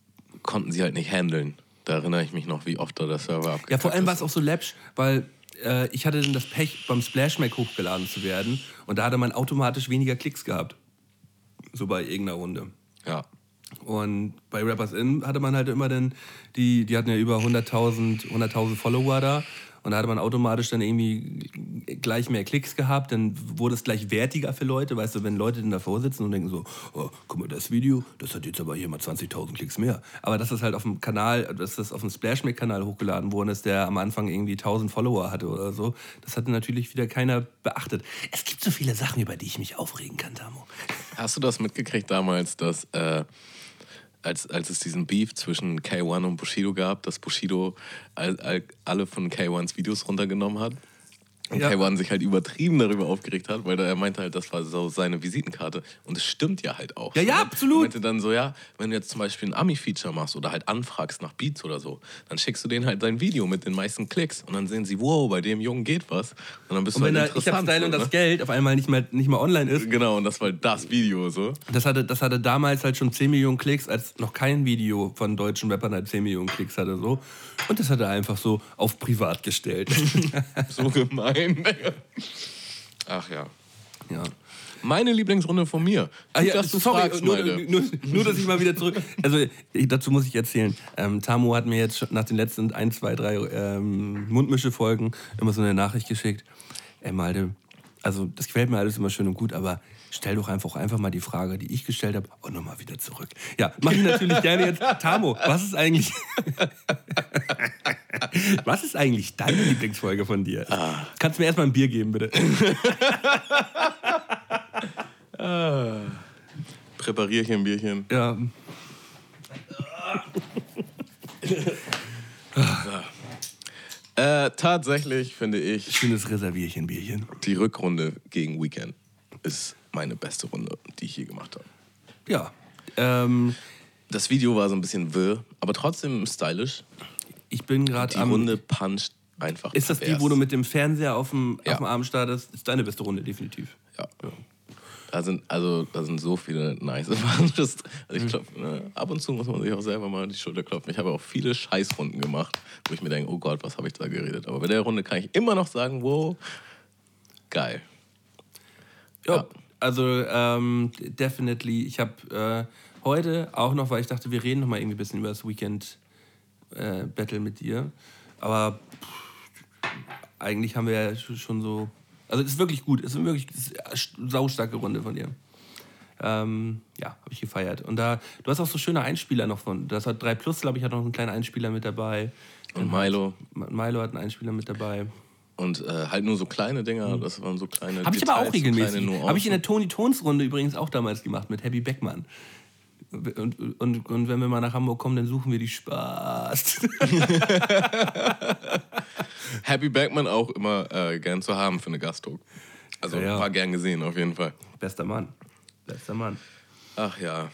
konnten sie halt nicht handeln. Da erinnere ich mich noch, wie oft da der Server abgekackt Ja, vor allem war es auch so läppsch, weil äh, ich hatte dann das Pech, beim Splash Mac hochgeladen zu werden und da hatte man automatisch weniger Klicks gehabt. So bei irgendeiner Runde. Ja. Und bei Rappers In hatte man halt immer dann, die, die hatten ja über 100.000 100.000 Follower da. Und da hatte man automatisch dann irgendwie gleich mehr Klicks gehabt. Dann wurde es gleich wertiger für Leute. Weißt du, wenn Leute dann davor sitzen und denken so, oh, guck mal, das Video, das hat jetzt aber hier mal 20.000 Klicks mehr. Aber dass das halt auf dem Kanal, dass das auf dem Splashmack-Kanal hochgeladen worden ist, der am Anfang irgendwie 1000 Follower hatte oder so, das hatte natürlich wieder keiner beachtet. Es gibt so viele Sachen, über die ich mich aufregen kann, Tamo. Hast du das mitgekriegt damals, dass äh, als, als es diesen Beef zwischen K1 und Bushido gab, dass Bushido all, all, alle von K1s Videos runtergenommen hat? Und Ja. K1 sich halt übertrieben darüber aufgeregt hat, weil er meinte halt, das war so seine Visitenkarte. Und es stimmt ja halt auch. Ja, ja, absolut. Er meinte dann so, ja, wenn du jetzt zum Beispiel ein Ami-Feature machst oder halt anfragst nach Beats oder so, dann schickst du denen halt dein Video mit den meisten Klicks. Und dann sehen sie, wow, bei dem Jungen geht was. Und dann bist Und du wenn halt da Ich hab. Style so, und das ne? Geld auf einmal nicht mehr, nicht mehr online ist, Genau, und das war das Video so. Das hatte, das hatte damals halt schon 10 Millionen Klicks, als noch kein Video von deutschen Rappern halt 10 Millionen Klicks hatte. So. Und das hat er einfach so auf privat gestellt. [laughs] So gemein. Digga. Ach ja. ja. Meine Lieblingsrunde von mir. Gut, ja, dass du sorry, fragst, nur, nur, nur, dass ich mal wieder zurück. Also ich, dazu muss ich erzählen. Ähm, Tamo hat mir jetzt nach den letzten 1, 2, 3 ähm, Mundmische-Folgen immer so eine Nachricht geschickt. Ey, Malte, also das gefällt mir alles immer schön und gut, aber stell doch einfach, einfach mal die Frage, die ich gestellt habe, auch nochmal wieder zurück. Ja, mache ich natürlich gerne jetzt. Tamo, was ist eigentlich. Was ist eigentlich deine Lieblingsfolge von dir? Kannst du mir erstmal ein Bier geben, bitte? Präparier hier ein Bierchen. Ja. Sache. Äh, tatsächlich finde ich, Schönes Reservierchen, Bierchen. die Rückrunde gegen Weekend ist meine beste Runde, die ich je gemacht habe. Ja. Ähm, Das Video war so ein bisschen wirr, aber trotzdem stylisch. Ich bin gerade Die am. Runde puncht einfach. Ist das die, wo du mit dem Fernseher auf dem, Ja. auf dem Arm startest? Ist deine beste Runde, definitiv. Ja. Da sind, also, da sind so viele nice Punches. [laughs] Also ich glaub, ne, ab und zu muss man sich auch selber mal die Schulter klopfen. Ich habe auch viele Scheißrunden gemacht, wo ich mir denke, oh Gott, was habe ich da geredet. Aber bei der Runde kann ich immer noch sagen, wow, geil. Ja, Ja. also ähm, definitely. Ich habe äh, heute auch noch, weil ich dachte, wir reden noch mal irgendwie ein bisschen über das Weekend äh, Battle mit dir. Aber pff, eigentlich haben wir ja sch- schon so. Also es ist wirklich gut. Es ist wirklich ist eine saustarke Runde von dir. Ähm, ja, habe ich gefeiert. Und da, du hast auch so schöne Einspieler noch von. Das hat 3 Plus, glaube ich, hat noch einen kleinen Einspieler mit dabei. Und Milo. Milo hat einen Einspieler mit dabei. Und äh, halt nur so kleine Dinger, das waren so kleine Habe ich aber auch so regelmäßig. Nuancen. Habe ich in der Tony Tons Runde übrigens auch damals gemacht mit Happy Beckmann. Und, und, und wenn wir mal nach Hamburg kommen, dann suchen wir die Spaß. [laughs] Happy Backman auch immer äh, gern zu haben für eine Gastro. Also Ja, ja. war gern gesehen auf jeden Fall. Bester Mann. Bester Mann. Ach ja.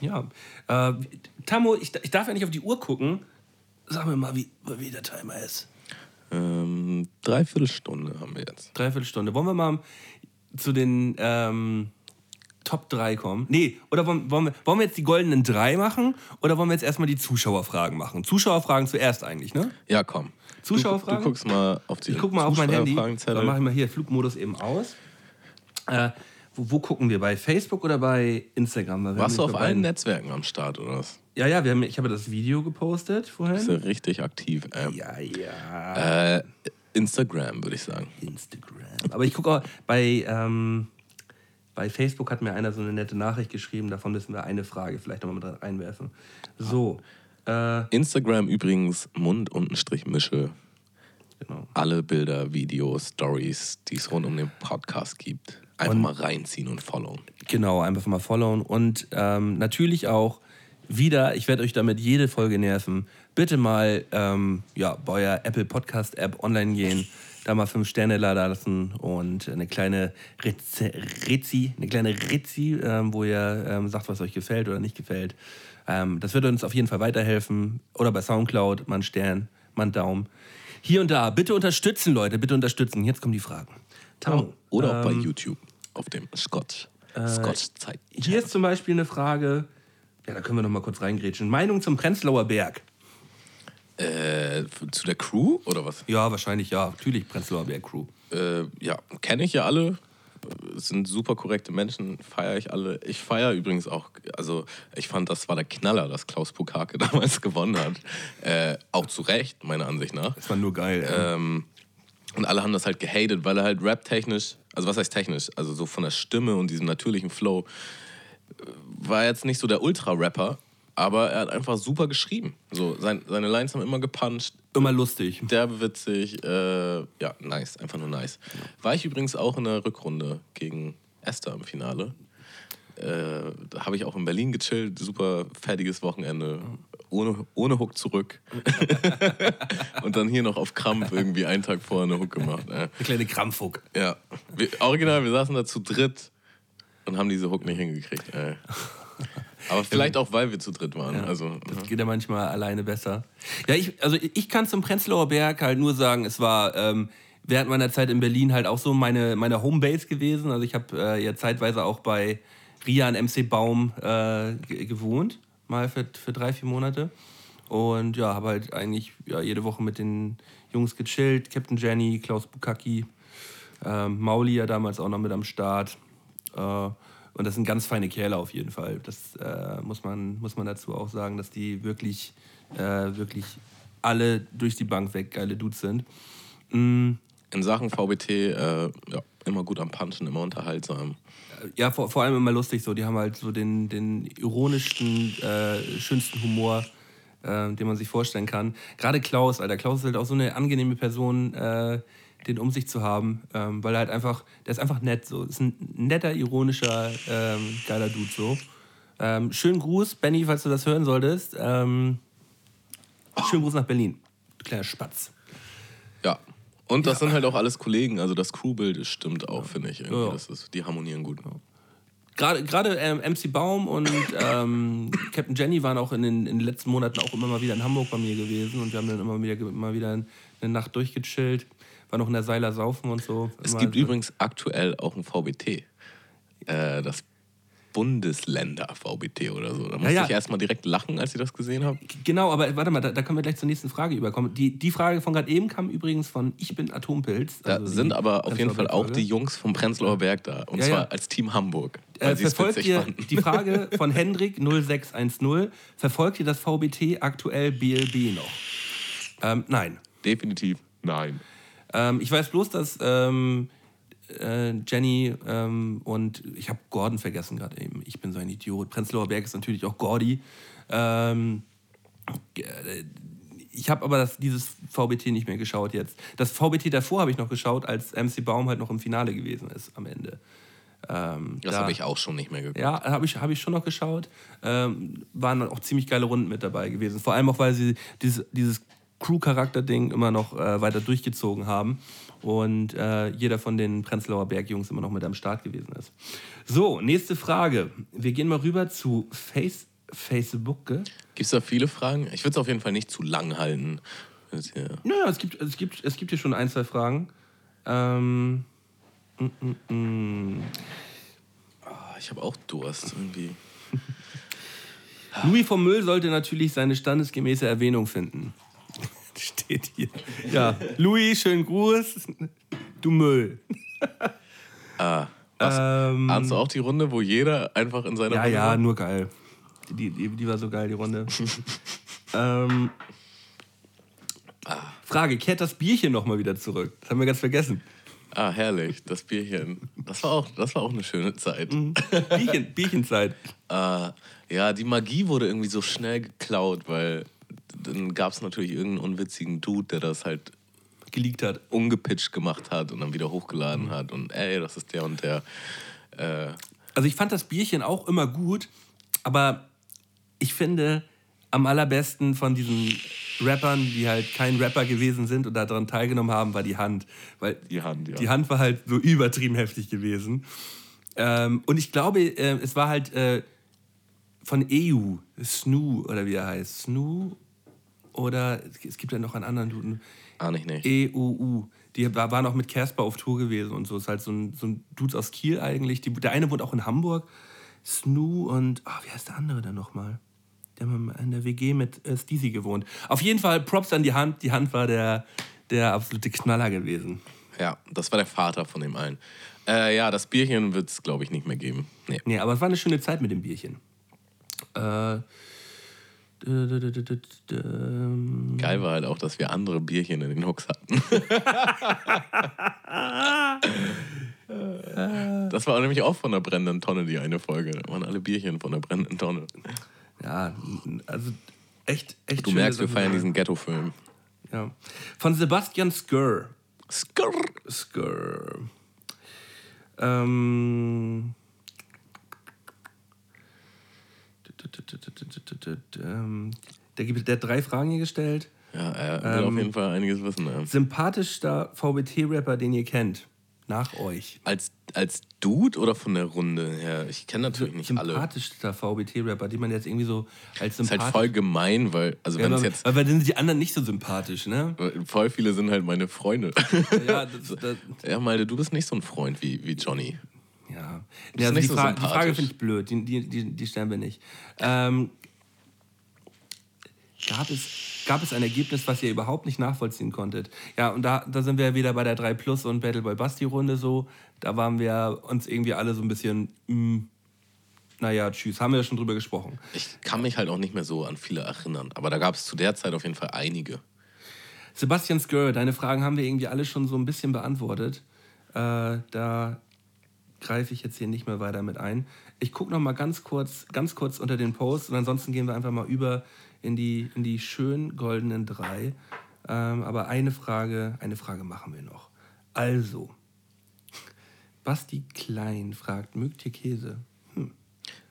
Ja. Äh, Tammo, ich, ich darf ja nicht auf die Uhr gucken. Sag mir mal, wie, wie der Timer ist. Ähm, Dreiviertelstunde haben wir jetzt. Dreiviertelstunde. Wollen wir mal zu den ähm, Top 3 kommen? Nee, oder wollen, wollen, wir, wollen wir jetzt die goldenen drei machen? Oder wollen wir jetzt erstmal die Zuschauerfragen machen? Zuschauerfragen zuerst eigentlich, ne? Ja, komm. Zuschauerfragen? Du, du guckst mal auf die Ich guck mal auf mein Handy. Dann mache ich mal hier Flugmodus eben aus. Äh, wo, wo gucken wir? Bei Facebook oder bei Instagram? Warst du auf allen Netzwerken am Start, oder was? Ja, ja, wir haben, ich habe das Video gepostet Bist vorhin. du richtig aktiv? Ähm, Ja, ja. äh, Instagram, würde ich sagen. Instagram. Aber ich gucke auch bei, ähm, bei Facebook hat mir einer so eine nette Nachricht geschrieben, davon müssen wir eine Frage vielleicht nochmal mit reinwerfen. So, äh, Instagram übrigens Mund unten Strich Mische. genau. Alle Bilder, Videos, Stories, die es rund um den Podcast gibt. Einfach mal reinziehen und followen. Genau, einfach mal followen. Und ähm, natürlich auch wieder, ich werde euch damit jede Folge nerven, bitte mal ähm, ja, bei eurer Apple Podcast App online gehen, da mal fünf Sterne da lassen und eine kleine Rezi eine kleine Rezi, ähm, wo ihr ähm, sagt, was euch gefällt oder nicht gefällt. Ähm, das wird uns auf jeden Fall weiterhelfen. Oder bei Soundcloud, mal einen Stern, mal einen Daumen. Hier und da, bitte unterstützen, Leute, bitte unterstützen. Jetzt kommen die Fragen. Tamo, Oder auch bei ähm, YouTube auf dem Scotch. Äh, Scotch Zeit. Hier ist zum Beispiel eine Frage, ja, da können wir noch mal kurz reingrätschen. Meinung zum Prenzlauer Berg. Äh, zu der Crew oder was? Ja, wahrscheinlich ja. Natürlich Prenzlauer Berg Crew. Äh, ja, kenne ich ja alle. Sind super korrekte Menschen, feiere ich alle. Ich feiere übrigens auch, also ich fand, das war der Knaller, dass Klaus Pukake [laughs] damals gewonnen hat. Äh, auch zu Recht, meiner Ansicht nach. Das war nur geil. Ähm, und alle haben das halt gehatet, weil er halt rap-technisch, also was heißt technisch, also so von der Stimme und diesem natürlichen Flow, äh, war jetzt nicht so der Ultra-Rapper, aber er hat einfach super geschrieben. So, sein, seine Lines haben immer gepuncht, Immer lustig. derbe witzig, äh, ja, nice, einfach nur nice. War ich übrigens auch in der Rückrunde gegen Esther im Finale. Äh, da habe ich auch in Berlin gechillt, super fertiges Wochenende, ohne, ohne Hook zurück. [laughs] und dann hier noch auf Krampf irgendwie einen Tag vorher eine Hook gemacht. Äh. Eine kleine Krampfhuck. Ja, wir, original, wir saßen da zu dritt und haben diese Hook nicht hingekriegt. Äh. Aber vielleicht auch, weil wir zu dritt waren. Also, Das geht ja manchmal alleine besser. Ja, ich, also ich kann zum Prenzlauer Berg halt nur sagen, es war ähm, während meiner Zeit in Berlin halt auch so meine, meine Homebase gewesen. Also ich habe äh, ja zeitweise auch bei Ria und MC Baum äh, ge- gewohnt, mal für, für drei, vier Monate. Und ja, habe halt eigentlich ja, jede Woche mit den Jungs gechillt. Captain Jenny, Klaus Bukaki, ähm, Mauli ja damals auch noch mit am Start. Äh, und das sind ganz feine Kerle auf jeden Fall. Das äh, muss, man, muss man dazu auch sagen, dass die wirklich, äh, wirklich alle durch die Bank weg geile Dudes sind. Mm, in Sachen VBT, äh, ja, immer gut am Punchen, immer unterhaltsam. ja, vor, vor allem immer lustig so. Die haben halt so den, den ironischsten, äh, schönsten Humor, äh, den man sich vorstellen kann. Gerade Klaus, Alter. Klaus ist halt auch so eine angenehme Person, äh, den um sich zu haben, ähm, weil er halt einfach, der ist einfach nett so. Ist ein netter, ironischer, ähm, geiler Dude so. Ähm, schönen Gruß, Benny, falls du das hören solltest. Ähm, schönen Gruß nach Berlin. kleiner Spatz. Ja. Und das sind halt auch alles Kollegen, also das Crewbild stimmt auch, finde ich. Irgendwie. Ja. Das ist, die harmonieren gut. Gerade, gerade ähm, MC Baum und ähm, [laughs] Captain Jenny waren auch in den, in den letzten Monaten auch immer mal wieder in Hamburg bei mir gewesen und wir haben dann immer wieder, immer wieder eine Nacht durchgechillt, waren noch in der Seiler saufen und so. Es gibt so- übrigens aktuell auch ein VBT. Äh, das Bundesländer-VBT oder so. Da musste ja. ich erstmal direkt lachen, als ich das gesehen habe. Genau, aber warte mal, da, da können wir gleich zur nächsten Frage überkommen. Die, die Frage von gerade eben kam übrigens von Ich bin Atompilz. Da also die sind aber auf jeden Fall auch die Jungs vom Prenzlauer Berg da. Und Ja, zwar ja. als Team Hamburg. Äh, verfolgt ihr fanden. die Frage [laughs] von Hendrik 0610, verfolgt ihr das VBT aktuell BLB noch? Ähm, nein. Definitiv. Nein. Ähm, ich weiß bloß, dass ähm, äh, Jenny ähm, und ich habe Gordon vergessen gerade eben. Ich bin so ein Idiot. Prenzlauer Berg ist natürlich auch Gordy. Ähm, äh, ich habe aber das, dieses VBT nicht mehr geschaut jetzt. Das VBT davor habe ich noch geschaut, als MC Baum halt noch im Finale gewesen ist am Ende. Ähm, Das da- habe ich auch schon nicht mehr geguckt. ja, habe ich, hab ich schon noch geschaut. Ähm, waren auch ziemlich geile Runden mit dabei gewesen. Vor allem auch, weil sie dieses, dieses Crew-Charakter-Ding immer noch äh, weiter durchgezogen haben. Und äh, jeder von den Prenzlauer Berg-Jungs immer noch mit am Start gewesen ist. So, nächste Frage. Wir gehen mal rüber zu Face, Facebook. Gibt es da viele Fragen? Ich würde es auf jeden Fall nicht zu lang halten. Hier- Naja, es gibt, es, gibt, es gibt hier schon ein, zwei Fragen. Ähm, mm, mm. Ah, Ich habe auch Durst irgendwie. [laughs] Louis vom Müll sollte natürlich seine standesgemäße Erwähnung finden. [laughs] Steht hier. Ja, Louis, schönen Gruß. Du Müll. [laughs] Was? Ähm, Ahnst du auch die Runde, wo jeder einfach in seiner ja, Runde ja, war? nur geil. Die, die, die war so geil, die Runde. [laughs] ähm, Frage, kehrt das Bierchen nochmal wieder zurück? Das haben wir ganz vergessen. Ah, herrlich, das Bierchen. Das war auch, das war auch eine schöne Zeit. Mhm. Bierchen, Bierchenzeit. Äh, ja, die Magie wurde irgendwie so schnell geklaut, weil dann gab es natürlich irgendeinen unwitzigen Dude, der das halt Geleakt hat. ungepitcht gemacht hat und dann wieder hochgeladen hat und ey, das ist der und der. Äh, Also ich fand das Bierchen auch immer gut, aber ich finde am allerbesten von diesen Rappern, die halt kein Rapper gewesen sind und daran teilgenommen haben, war die Hand. Weil Die Hand, ja. die Hand war halt so übertrieben heftig gewesen. Ähm, und ich glaube, äh, es war halt äh, von EU, Snoo oder wie er heißt. Snoo oder es gibt ja noch einen anderen Duden. ah, nicht, nicht. EUU. Die war, war noch mit Casper auf Tour gewesen und so. Ist halt so ein, so ein Dudes aus Kiel eigentlich. Die, der eine wohnt auch in Hamburg. Snoo und, ah, wie heißt der andere denn nochmal? Der hat in der WG mit äh, Steezy gewohnt. Auf jeden Fall Props an die Hand. Die Hand war der, der absolute Knaller gewesen. Ja, das war der Vater von dem einen. Äh, ja, das Bierchen wird es, glaube ich, nicht mehr geben. Nee. Nee, aber es war eine schöne Zeit mit dem Bierchen. Äh, Geil war halt auch, dass wir andere Bierchen in den Hooks hatten. [laughs] das war nämlich auch von der brennenden Tonne, die eine Folge. Da waren alle Bierchen von der brennenden Tonne. Ja, also echt, echt Du merkst, wir feiern dabei. diesen Ghetto-Film. Ja. Von Sebastian Skur. Skrrr. Skur. Ähm. Ähm, Der, gibt- der hat drei Fragen hier gestellt. Ja, er will auf jeden Fall einiges wissen. Ja. Sympathischster VBT-Rapper, den ihr kennt. Nach euch. Als, als Dude oder von der Runde her? Ich kenne natürlich nicht alle. Sympathischster VBT-Rapper, den man jetzt irgendwie so als ist sympathisch... halt voll gemein, weil, also wenn ja, es aber, jetzt. aber dann sind die anderen nicht so sympathisch, ne? Voll viele sind halt meine Freunde. Ja, das, [laughs] das, ja, Malte, du bist nicht so ein Freund wie, wie Johnny. Ja, also die, so Fra die Frage finde ich blöd, die, die, die, die stellen wir nicht. Ähm, gab, es, gab es ein Ergebnis, was ihr überhaupt nicht nachvollziehen konntet? Ja, und da, da sind wir wieder bei der 3 Plus und Battle Boy Basti Runde so. Da waren wir uns irgendwie alle so ein bisschen, mh, naja, tschüss, haben wir ja schon drüber gesprochen. Ich kann mich halt auch nicht mehr so an viele erinnern. Aber da gab es zu der Zeit auf jeden Fall einige. Sebastian Skör, deine Fragen haben wir irgendwie alle schon so ein bisschen beantwortet. Äh, da greife ich jetzt hier nicht mehr weiter mit ein. Ich gucke noch mal ganz kurz, ganz kurz unter den Post und ansonsten gehen wir einfach mal über in die, in die schön goldenen drei. Ähm, aber eine Frage, eine Frage machen wir noch. Also, Basti Klein fragt, mögt ihr Käse?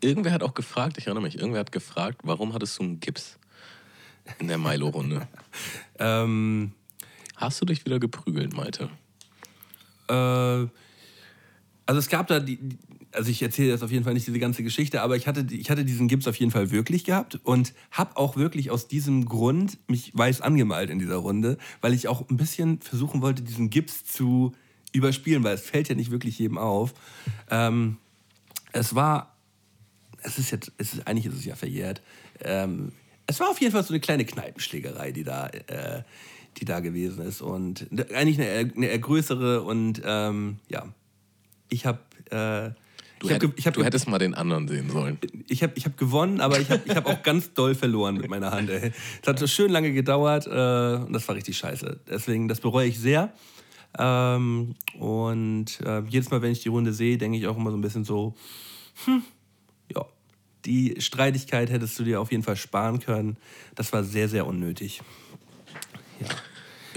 Irgendwer hat auch gefragt, ich erinnere mich, irgendwer hat gefragt, warum hattest du einen Gips? in der Milo-Runde. [laughs] Ähm, Hast du dich wieder geprügelt, Malte? äh, also es gab da die, also ich erzähle jetzt auf jeden Fall nicht diese ganze Geschichte, aber ich hatte, ich hatte diesen Gips auf jeden Fall wirklich gehabt und habe auch wirklich aus diesem Grund mich weiß angemalt in dieser Runde, weil ich auch ein bisschen versuchen wollte, diesen Gips zu überspielen, weil es fällt ja nicht wirklich jedem auf. Ähm, es war, es ist jetzt, es ist, eigentlich ist es ja verjährt. Ähm, es war auf jeden Fall so eine kleine Kneipenschlägerei, die da, äh, die da gewesen ist und eigentlich eine, eine größere und ähm, ja, ich habe äh, Du, ich hab, hätt, ge- ich hab, du hättest mal den anderen sehen sollen. ich hab, ich hab gewonnen, aber ich habe ich hab auch ganz doll verloren mit meiner Hand. Es hat so schön lange gedauert äh, und das war richtig scheiße. Deswegen, das bereue ich sehr. Ähm, und äh, jedes Mal, wenn ich die Runde sehe, denke ich auch immer so ein bisschen so, hm, ja, die Streitigkeit hättest du dir auf jeden Fall sparen können. Das war sehr, sehr unnötig. Ja.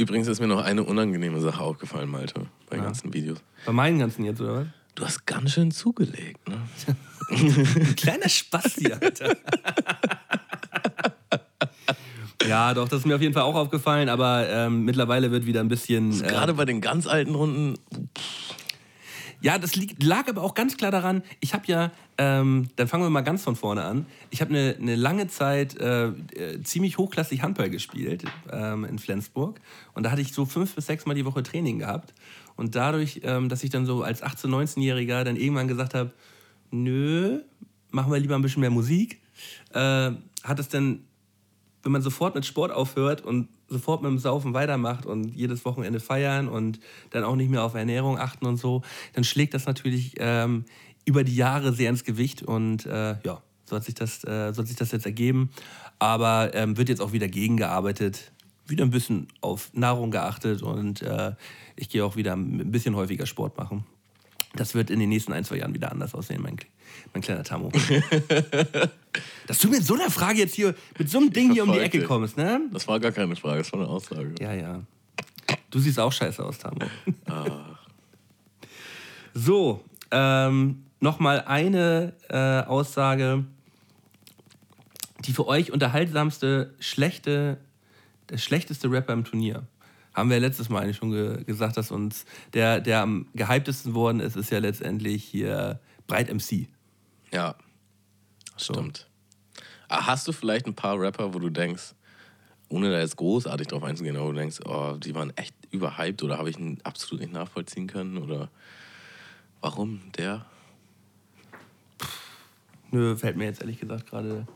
Übrigens ist mir noch eine unangenehme Sache aufgefallen, Malte, bei den ganzen Videos. Bei meinen ganzen jetzt, oder was? Du hast ganz schön zugelegt, ne? Ein [laughs] kleiner Spasti, Alter. [laughs] ja, doch, das ist mir auf jeden Fall auch aufgefallen, aber ähm, mittlerweile wird wieder ein bisschen. Äh, Gerade bei den ganz alten Runden. ja, das lag aber auch ganz klar daran, ich habe ja, ähm, dann fangen wir mal ganz von vorne an. Ich habe eine, eine lange Zeit äh, äh, ziemlich hochklassig Handball gespielt ähm, in Flensburg. Und da hatte ich so fünf bis sechs Mal die Woche Training gehabt. Und dadurch, ähm, dass ich dann so als 18-, 19-Jähriger dann irgendwann gesagt habe, nö, machen wir lieber ein bisschen mehr Musik, äh, hat es dann wenn man sofort mit Sport aufhört und sofort mit dem Saufen weitermacht und jedes Wochenende feiern und dann auch nicht mehr auf Ernährung achten und so, dann schlägt das natürlich ähm, über die Jahre sehr ins Gewicht und äh, ja, so hat sich das, äh, so hat sich das jetzt ergeben. Aber ähm, wird jetzt auch wieder gegengearbeitet, wieder ein bisschen auf Nahrung geachtet und äh, ich gehe auch wieder ein bisschen häufiger Sport machen. Das wird in den nächsten ein, zwei Jahren wieder anders aussehen, mein, mein kleiner Tamo. [laughs] Dass du mit so einer Frage jetzt hier, mit so einem Ding hier um die Ecke kommst, ne? Das war gar keine Frage, das war eine Aussage. Ja, ja. Du siehst auch scheiße aus, Tamo. So, ähm, nochmal eine äh, Aussage. Die für euch unterhaltsamste, schlechte, der schlechteste Rapper im Turnier. Haben wir letztes Mal eigentlich schon ge gesagt, dass uns der, der am gehyptesten worden ist, ist ja letztendlich hier Breit MC. Ja, stimmt. Ah, Hast du vielleicht ein paar Rapper, wo du denkst, ohne da jetzt großartig drauf einzugehen, aber wo du denkst, oh, die waren echt überhyped oder habe ich ihn absolut nicht nachvollziehen können oder warum der? Nö, fällt mir jetzt ehrlich gesagt gerade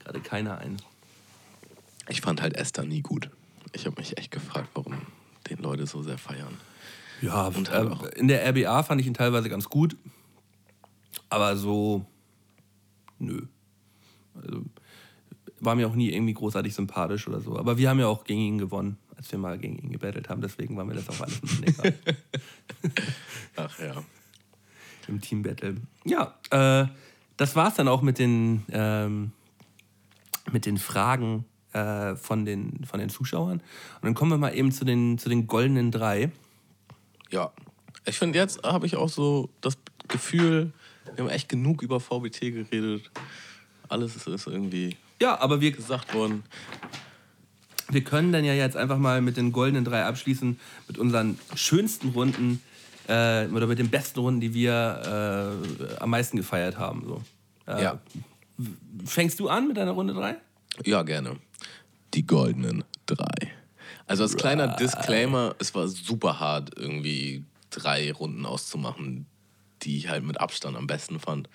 gerade keiner ein. Ich fand halt Esther nie gut. Ich habe mich echt gefragt, warum den Leute so sehr feiern. Ja, Und äh, halt auch- in der RBA fand ich ihn teilweise ganz gut, aber so, nö. Also, war mir auch nie irgendwie großartig sympathisch oder so. Aber wir haben ja auch gegen ihn gewonnen, als wir mal gegen ihn gebettelt haben. Deswegen war mir das auch alles egal [laughs] Ach ja. im Team-Battle. Ja, äh, das war's dann auch mit den, ähm, mit den Fragen äh, von, den, von den Zuschauern. Und dann kommen wir mal eben zu den, zu den goldenen drei. Ja. Ich finde, jetzt habe ich auch so das Gefühl, wir haben echt genug über VBT geredet. Alles ist- ist irgendwie Ja, aber wir, gesagt worden. Wir können dann ja jetzt einfach mal mit den goldenen drei abschließen, mit unseren schönsten Runden äh, oder mit den besten Runden, die wir äh, am meisten gefeiert haben. So. Äh, Ja. Fängst du an mit deiner Runde drei? Ja, gerne. Die goldenen drei. Also als kleiner Disclaimer, es war super hart, irgendwie drei Runden auszumachen, die ich halt mit Abstand am besten fand.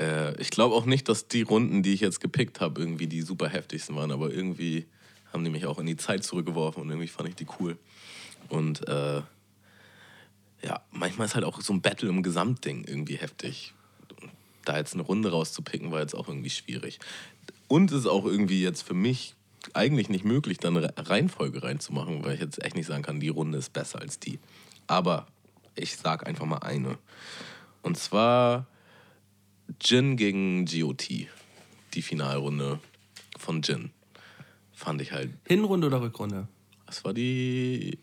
Äh, ich glaube auch nicht, dass die Runden, die ich jetzt gepickt habe, irgendwie die super heftigsten waren, aber irgendwie haben die mich auch in die Zeit zurückgeworfen und irgendwie fand ich die cool. Und äh, ja, manchmal ist halt auch so ein Battle im Gesamtding irgendwie heftig. Da jetzt eine Runde rauszupicken, war jetzt auch irgendwie schwierig. Und es ist auch irgendwie jetzt für mich eigentlich nicht möglich, dann eine Reihenfolge reinzumachen, weil ich jetzt echt nicht sagen kann, die Runde ist besser als die. Aber ich sag einfach mal eine. Und zwar Jin gegen GOT. Die Finalrunde von Jin. Fand ich halt Hinrunde oder Rückrunde? das war die.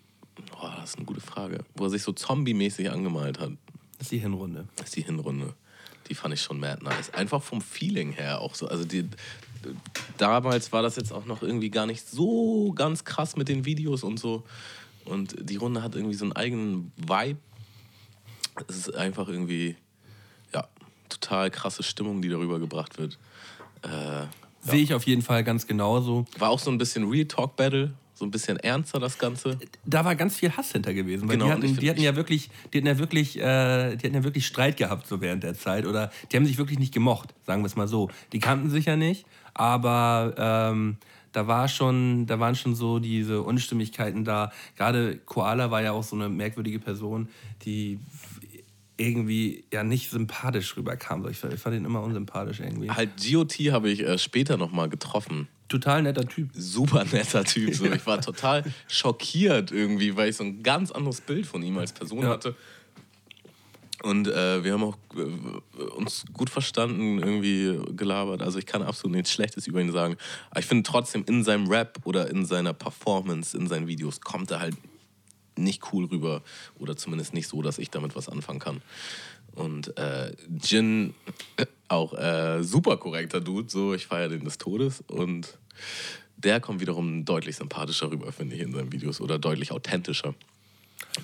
Oh, das ist eine gute Frage. Wo er sich so zombie-mäßig angemalt hat. Das ist die Hinrunde. Das ist die Hinrunde. Die fand ich schon mad nice. Einfach vom Feeling her auch so. Also die, damals war das jetzt auch noch irgendwie gar nicht so ganz krass mit den Videos und so. Und die Runde hat irgendwie so einen eigenen Vibe. Es ist einfach irgendwie, ja, total krasse Stimmung, die darüber gebracht wird. Äh, Sehe ich auf jeden Fall ganz genauso. war auch so ein bisschen Real Talk Battle, so ein bisschen ernster das Ganze. Da war ganz viel Hass hinter gewesen. Weil Genau, die hatten, die hatten ja wirklich, die hatten ja wirklich, äh, die hatten ja wirklich Streit gehabt so während der Zeit. Oder die haben sich wirklich nicht gemocht, sagen wir es mal so. Die kannten sich ja nicht, aber ähm, da war schon, da waren schon so diese Unstimmigkeiten da. Gerade Koala war ja auch so eine merkwürdige Person, die irgendwie ja nicht sympathisch rüberkam. So, Ich, fand- ich fand ihn immer unsympathisch irgendwie. Halt GOT habe ich äh, später nochmal getroffen. Total netter Typ. Super netter Typ. So. [laughs] Ich war total schockiert irgendwie, weil ich so ein ganz anderes Bild von ihm als Person Ja. hatte. Und äh, wir haben auch äh, uns gut verstanden, irgendwie gelabert. Also ich kann absolut nichts Schlechtes über ihn sagen. Aber ich finde trotzdem in seinem Rap oder in seiner Performance, in seinen Videos, kommt er halt nicht cool rüber. Oder zumindest nicht so, dass ich damit was anfangen kann. Und äh, Jin, auch äh, super korrekter Dude, so ich feiere den des Todes. Und der kommt wiederum deutlich sympathischer rüber, finde ich, in seinen Videos. Oder deutlich authentischer.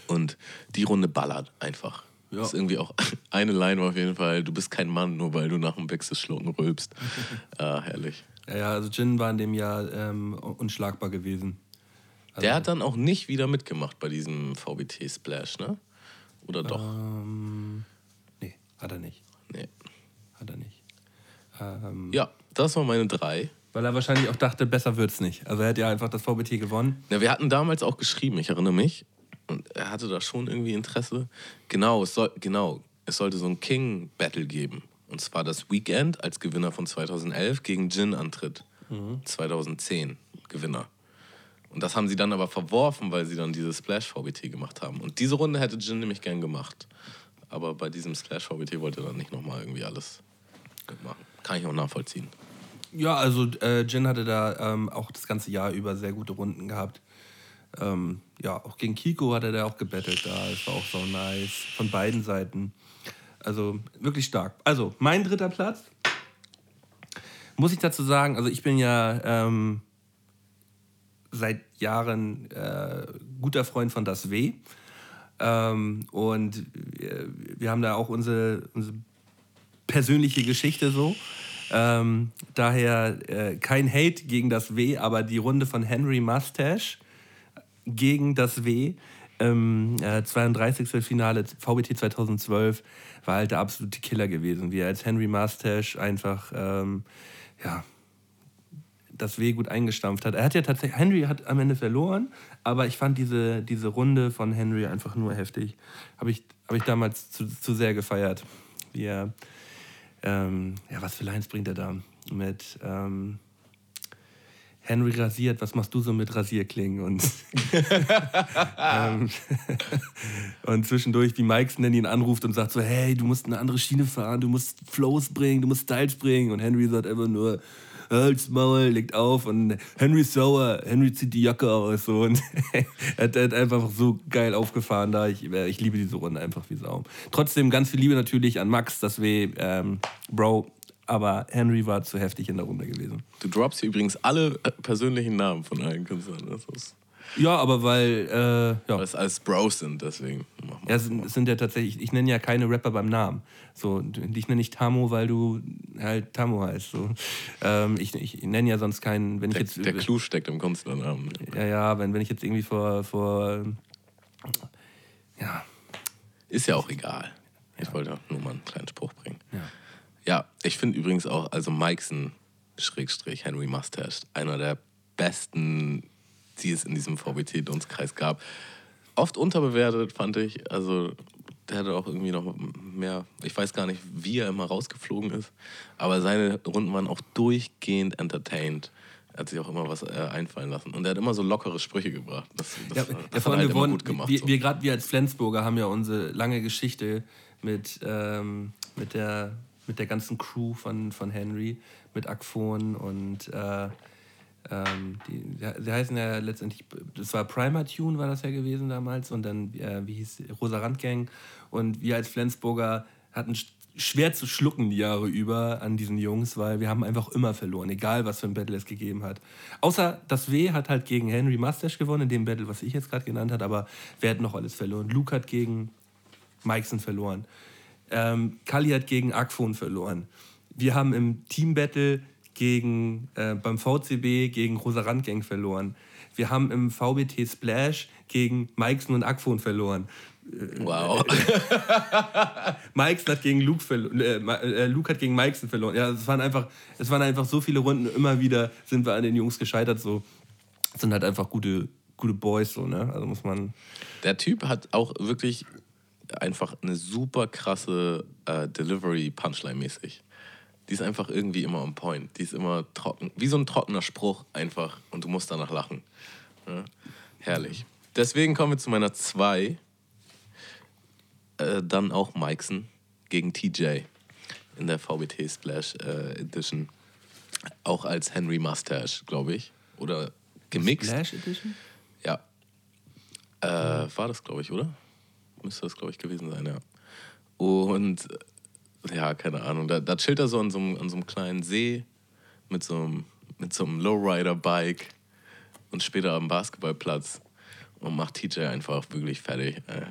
Und die Runde ballert einfach. Ja. Das ist irgendwie auch [laughs] eine Line war auf jeden Fall, du bist kein Mann, nur weil du nach dem Wechselschlucken rülpst. [laughs] ah, herrlich. Ja, ja, also Jin war in dem Jahr ähm, unschlagbar gewesen. Der hat dann auch nicht wieder mitgemacht bei diesem VBT-Splash, ne? Oder doch? Ähm, nee, hat er nicht. Nee. Hat er nicht. Ähm, Ja, das waren meine drei. Weil er wahrscheinlich auch dachte, besser wird's nicht. Also er hat ja einfach das VBT gewonnen. Ja, wir hatten damals auch geschrieben, ich erinnere mich. Und er hatte da schon irgendwie Interesse. Genau, es, soll, genau, es sollte so ein King-Battle geben. Und zwar das Weekend als Gewinner von 2011 gegen Jin antritt. 2010 Gewinner. Und das haben sie dann aber verworfen, weil sie dann dieses Splash VBT gemacht haben. Und diese Runde hätte Jin nämlich gern gemacht. Aber bei diesem Splash VBT wollte er dann nicht nochmal irgendwie alles mitmachen. Kann ich auch nachvollziehen. Ja, also äh, Jin hatte da ähm, auch das ganze Jahr über sehr gute Runden gehabt. Ähm, ja, auch gegen Kiko hat er da auch gebettelt da. Das war auch so nice. Von beiden Seiten. Also wirklich stark. Also, mein dritter Platz. Muss ich dazu sagen, also ich bin ja ähm, seit Jahren äh, guter Freund von Das W. Ähm, und wir, wir haben da auch unsere, unsere persönliche Geschichte so. Ähm, daher äh, kein Hate gegen das W, aber die Runde von Henry Mustache gegen das W. Ähm, äh, 32. Finale VBT 2012 war halt der absolute Killer gewesen, wie er als Henry Mustache einfach ähm, ja, das W gut eingestampft hat. Er hat ja tatsächlich, Henry hat am Ende verloren, aber ich fand diese, diese Runde von Henry einfach nur heftig. Habe ich, hab ich damals zu, zu sehr gefeiert. Wie er, ähm, ja, was für Lines bringt er da? Mit ähm, Henry rasiert, was machst du so mit Rasierklingen? Und, [laughs] ähm, und zwischendurch, wie Mike Nenny ihn anruft und sagt so, hey, du musst eine andere Schiene fahren, du musst Flows bringen, du musst Styles bringen. Und Henry sagt einfach nur, Halt's Maul, legt auf und Henry sauer, Henry zieht die Jacke aus. So. Und [laughs] er hat, er hat einfach so geil aufgefahren da. Ich, äh, ich liebe diese Runde einfach wie Sau. Trotzdem ganz viel Liebe natürlich an Max, das weh, ähm, Bro. Aber Henry war zu heftig in der Runde gewesen. Du droppst hier übrigens alle äh, persönlichen Namen von allen Künstlern. Das ist, Ja, aber weil, äh, ja. weil es alles Bros sind, deswegen. machen wir Ja, es sind, sind ja tatsächlich, ich nenne ja keine Rapper beim Namen. So, dich nenne ich Tamo, weil du halt Tamo heißt. So. Ähm, ich, ich nenne ja sonst keinen, wenn ich Der, jetzt. der Clou steckt im Künstlernamen. Ja, ja, wenn, wenn ich jetzt irgendwie vor, vor ja, Ist ja auch egal. Ich wollte nur mal einen kleinen Spruch bringen. Ja. Ja, ich finde übrigens auch, also Mikeson, Schrägstrich, Henry Mustache, einer der besten, die es in diesem VBT-Dunstkreis gab. Oft unterbewertet, fand ich. Also, der hatte auch irgendwie noch mehr, ich weiß gar nicht, wie er immer rausgeflogen ist, aber seine Runden waren auch durchgehend entertained. Er hat sich auch immer was äh, einfallen lassen. Und er hat immer so lockere Sprüche gebracht. Das, das, Ja, das hat er halt wir, gut gemacht. wir, so. wir gerade wir als Flensburger haben ja unsere lange Geschichte mit, ähm, mit, der, mit der ganzen Crew von, von Henry, mit Akphon und äh, ähm, die, sie heißen ja letztendlich, das war Primer Tune war das ja gewesen damals und dann, äh, wie hieß die? Rosa Randgang und wir als Flensburger hatten schwer zu schlucken die Jahre über an diesen Jungs, weil wir haben einfach immer verloren, egal was für ein Battle es gegeben hat. Außer das W hat halt gegen Henry Mustache gewonnen, in dem Battle, was ich jetzt gerade genannt habe, aber wer hat noch alles verloren? Luke hat gegen Mikeson verloren. Ähm, Kali hat gegen Akfon verloren. Wir haben im Team-Battle gegen, äh, beim VCB gegen Rosa Randgang verloren. Wir haben im VBT Splash gegen Mikeson und Akfon verloren. Wow. [laughs] Mikeson hat gegen Luke verloren. Äh, äh, Luke hat gegen Mikeson verloren. Ja, es waren einfach, es waren einfach so viele Runden. Immer wieder sind wir an den Jungs gescheitert. So Das sind halt einfach gute, gute Boys. So ne, also muss man. Der Typ hat auch wirklich einfach eine super krasse äh, Delivery Punchline mäßig. Die ist einfach irgendwie immer on point. Die ist immer trocken, wie so ein trockener Spruch einfach und du musst danach lachen. Ja? Herrlich. Deswegen kommen wir zu meiner 2. Äh, dann auch Mikeson gegen TJ in der VBT Splash äh, Edition. Auch als Henry Mustache, glaube ich. Oder gemixt. Splash Edition? Ja. Äh, war das, glaube ich, oder? Müsste das, glaube ich, gewesen sein, ja. Und ja, keine Ahnung. Da, da chillt er so an so, einem, an so einem kleinen See mit so einem, mit so einem Lowrider-Bike und später am Basketballplatz und macht TJ einfach wirklich fertig. Äh.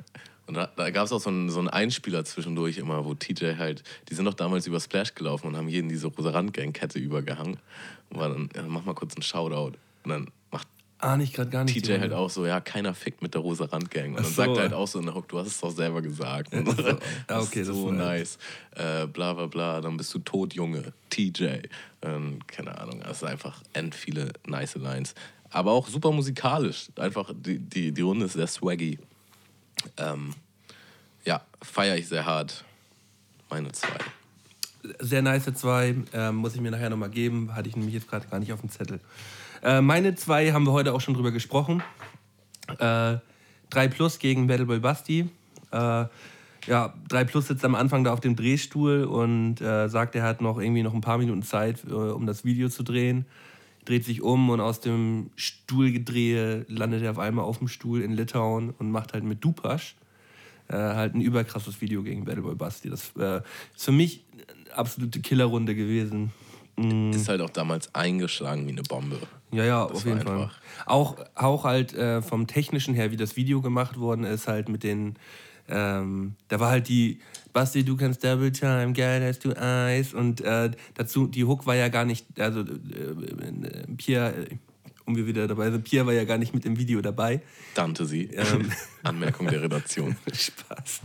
Und da, da gab es auch so einen, so einen Einspieler zwischendurch immer, wo TJ halt, die sind doch damals über Splash gelaufen und haben jeden diese rosa Randgang-Kette übergehangen. Und war dann, ja, mach mal kurz einen Shoutout. Und dann macht Ah, nicht gerade gar nicht. TJ halt auch so, ja, keiner fickt mit der rosa Randgang. Und dann so. sagt er halt auch so in der Hook, du hast es doch selber gesagt. Und so. das Ah, okay, ist das so ist nice. Äh, bla bla bla, dann bist du tot, Junge. TJ. Ähm, keine Ahnung, das ist einfach end viele nice Lines. Aber auch super musikalisch. Einfach, die, die, die Runde ist sehr swaggy. Ähm, ja, feiere ich sehr hart. Meine zwei. Sehr nice zwei, ähm, muss ich mir nachher nochmal geben. Hatte ich nämlich jetzt gerade gar nicht auf dem Zettel. Äh, meine zwei haben wir heute auch schon drüber gesprochen. Äh, 3 Plus gegen Battleboy Basti. Äh, ja, 3 Plus sitzt am Anfang da auf dem Drehstuhl und äh, sagt, er hat noch irgendwie noch ein paar Minuten Zeit, äh, um das Video zu drehen. Dreht sich um und aus dem Stuhlgedrehe landet er auf einmal auf dem Stuhl in Litauen und macht halt mit Dupasch äh, halt ein überkrasses Video gegen Battleboy Basti. Das äh, ist für mich eine absolute Killerrunde gewesen. Mm. Ist halt auch damals eingeschlagen wie eine Bombe. Ja, ja, Das auf jeden Fall. Auch, auch halt äh, vom Technischen her, wie das Video gemacht worden ist, halt mit den. Ähm, da war halt die Basti, du kannst Double Time, geil hast du Eis. Und äh, dazu, die Hook war ja gar nicht. Also, äh, äh, Pierre, äh, um wir wieder dabei sind, Pierre war ja gar nicht mit im Video dabei. Dante sie. Ähm. [laughs] Anmerkung der Redaktion. [laughs] Spaß.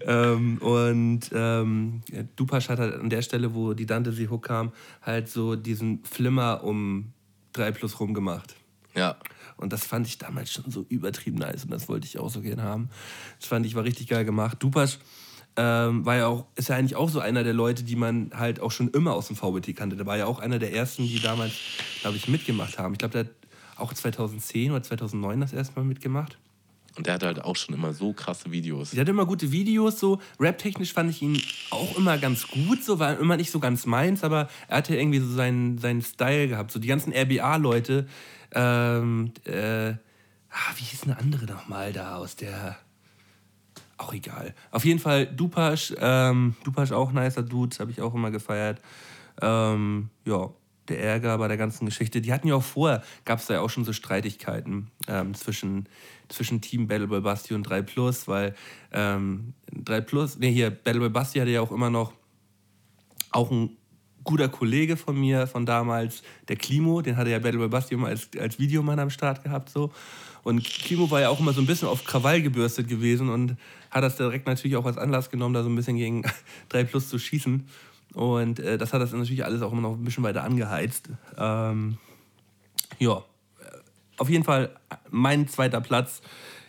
[laughs] ähm, und ähm, Dupasch hat halt an der Stelle, wo die Dante sie Hook kam, halt so diesen Flimmer um 3 plus rum gemacht. Ja. Und das fand ich damals schon so übertrieben nice und das wollte ich auch so gern haben. Das fand ich war richtig geil gemacht. Dupasch ähm, war ja auch, ist ja eigentlich auch so einer der Leute, die man halt auch schon immer aus dem VBT kannte. Der war ja auch einer der ersten, die damals, glaube ich, mitgemacht haben. Ich glaube, der hat auch 2010 oder 2009 das erste Mal mitgemacht. Und der hatte halt auch schon immer so krasse Videos. Der hat immer gute Videos, so rap-technisch fand ich ihn auch immer ganz gut, so war immer nicht so ganz meins, aber er hatte irgendwie so seinen, seinen Style gehabt. So die ganzen RBA-Leute, ähm, äh, ah, wie hieß eine andere nochmal da aus der. Auch egal. Auf jeden Fall Dupasch, ähm, Dupasch auch nicer Dude, habe ich auch immer gefeiert. Ähm, ja, der Ärger bei der ganzen Geschichte. Die hatten ja auch vorher, gab es da ja auch schon so Streitigkeiten ähm, zwischen, zwischen Team Battleboy Basti und 3 Plus, weil ähm, 3 Plus, nee, hier, Battleboy Basti hatte ja auch immer noch auch ein guter Kollege von mir von damals, der Klimo, den hatte ja Battleboy Basti immer als, als Videomann am Start gehabt. So. Und Klimo war ja auch immer so ein bisschen auf Krawall gebürstet gewesen und hat das direkt natürlich auch als Anlass genommen, da so ein bisschen gegen [laughs] 3 Plus zu schießen. Und äh, das hat das natürlich alles auch immer noch ein bisschen weiter angeheizt. Ähm, ja, auf jeden Fall mein zweiter Platz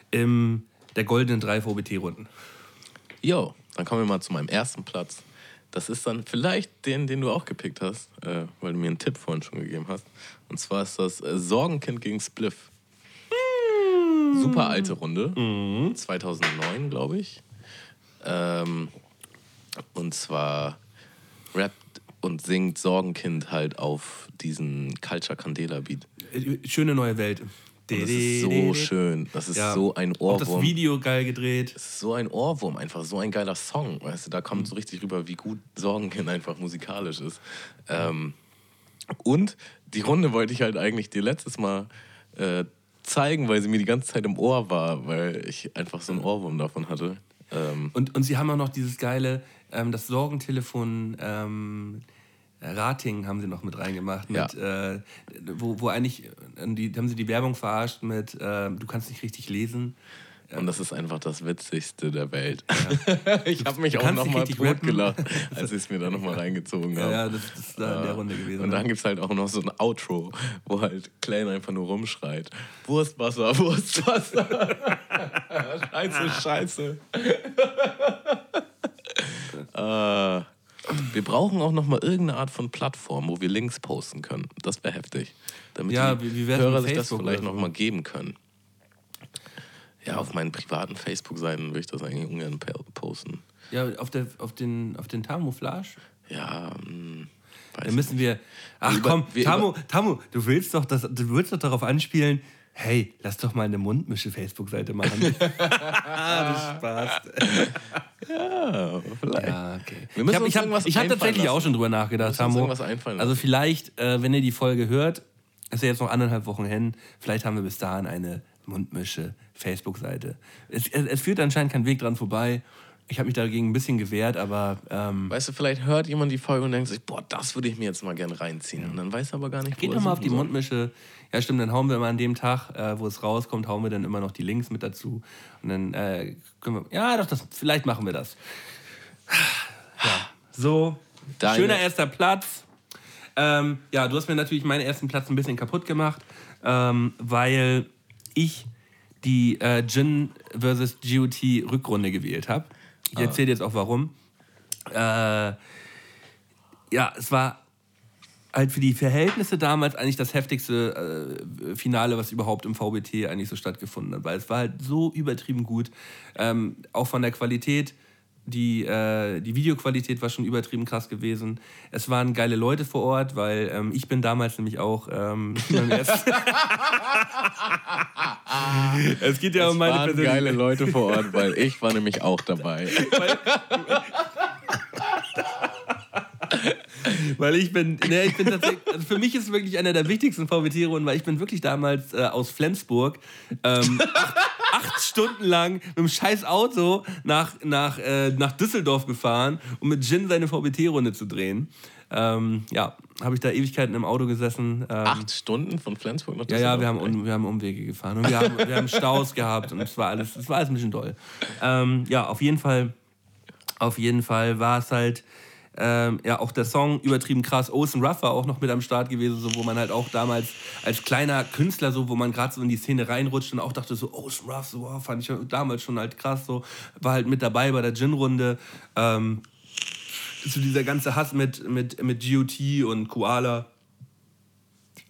in der goldenen 3 VBT-Runden. Jo, dann kommen wir mal zu meinem ersten Platz. Das ist dann vielleicht den, den du auch gepickt hast, äh, weil du mir einen Tipp vorhin schon gegeben hast. Und zwar ist das äh, Sorgenkind gegen Spliff. Super alte Runde. 2009, glaube ich. Ähm, und zwar rappt und singt Sorgenkind halt auf diesen Culture Candela Beat. Äh, Schöne neue Welt. Und das ist so schön. Das ist Ja. so ein Auch das Ohrwurm. Video geil gedreht. Das ist so ein Ohrwurm, einfach so ein geiler Song. Weißt du, da kommt so richtig rüber, wie gut Sorgenkind einfach musikalisch ist. Ähm, und die Runde wollte ich halt eigentlich dir letztes Mal äh, zeigen, weil sie mir die ganze Zeit im Ohr war, weil ich einfach so einen Ohrwurm davon hatte. Ähm, Und, und sie haben auch noch dieses geile, ähm, das Sorgentelefon ähm, Rating haben sie noch mit reingemacht. Mit, äh, wo, wo eigentlich, äh, die, haben sie die Werbung verarscht mit, äh, du kannst nicht richtig lesen. Und das ist einfach das Witzigste der Welt. [laughs] ich habe mich auch kannst nicht nochmal rappen. totgelacht, als ich es mir dann nochmal reingezogen Ja, habe. ja, das, ist da in der Runde gewesen. Und ne? dann gibt es halt auch noch so ein Outro, wo halt Klein einfach nur rumschreit. Wurstwasser, [laughs] Wurstwasser. [laughs] scheiße, scheiße. äh, wir brauchen auch noch mal irgendeine Art von Plattform, wo wir Links posten können. Das wäre heftig. Damit Ja, die Hörer sich das vielleicht oder noch so? mal geben können. Ja, auf meinen privaten Facebook-Seiten würde ich das eigentlich ungern posten. ja, auf, der, auf den, auf den Tamouflage. Ja, mh, weiß Da müssen wir. Ach Wir über- komm, über- Tamo, du willst doch, das, du willst doch darauf anspielen. Hey, lass doch mal eine Mundmische-Facebook-Seite machen. [laughs] das Spaß. Ja, vielleicht. Ja, okay. Wir müssen ich habe hab, hab tatsächlich auch lassen. schon drüber nachgedacht, einfallen Also vielleicht, äh, wenn ihr die Folge hört, ist ja jetzt noch anderthalb Wochen hin, vielleicht haben wir bis dahin eine Mundmische-Facebook-Seite. Es, es, es führt anscheinend kein Weg dran vorbei. Ich habe mich dagegen ein bisschen gewehrt, aber ähm, Weißt du, vielleicht hört jemand die Folge und denkt sich, boah, das würde ich mir jetzt mal gerne reinziehen. Und dann weiß er aber gar nicht, Geht wo doch er mal auf die soll. Mundmische. Ja, stimmt, dann hauen wir mal an dem Tag, äh, wo es rauskommt, hauen wir dann immer noch die Links mit dazu. Und dann äh, können wir. Ja, doch, das, vielleicht machen wir das. Ja, so. Deine- Schöner erster Platz. Ähm, ja, du hast mir natürlich meinen ersten Platz ein bisschen kaputt gemacht, ähm, weil ich die äh, Jin vs. GOT Rückrunde gewählt habe. Ich erzähle jetzt auch warum. Äh, ja, es war halt für die Verhältnisse damals eigentlich das heftigste äh, Finale, was überhaupt im VBT eigentlich so stattgefunden hat, weil es war halt so übertrieben gut, ähm, auch von der Qualität. Die, äh, die Videoqualität war schon übertrieben krass gewesen. Es waren geile Leute vor Ort, weil ähm, ich bin damals nämlich auch ähm, [laughs] [laughs] Es geht ja um Es meine waren geile Leute vor Ort, weil ich war nämlich auch dabei. Weil [laughs] ich bin, ne, ich bin tatsächlich, also für mich ist es wirklich einer der wichtigsten VWT-Runden, weil ich bin wirklich damals äh, aus Flensburg ähm, acht, Stunden lang mit einem scheiß Auto nach, nach, äh, nach Düsseldorf gefahren, um mit Jin seine VWT-Runde zu drehen. Ähm, ja, habe ich da Ewigkeiten im Auto gesessen. Ähm, Acht Stunden von Flensburg nach ja, ja, wir Düsseldorf? haben, um, wir haben Umwege gefahren und wir haben, wir haben Staus gehabt und es war alles, es war alles ein bisschen doll. Ähm, ja, auf jeden Fall, auf jeden Fall war es halt, ähm, ja, auch der Song übertrieben krass. Ocean Ruff war auch noch mit am Start gewesen, so, wo man halt auch damals als kleiner Künstler, so, wo man gerade so in die Szene reinrutscht und auch dachte so, Ocean Ruff, so, wow, fand ich damals schon halt krass, so, war halt mit dabei bei der Gin-Runde. Ähm, so dieser ganze Hass mit, mit, mit GOT und Koala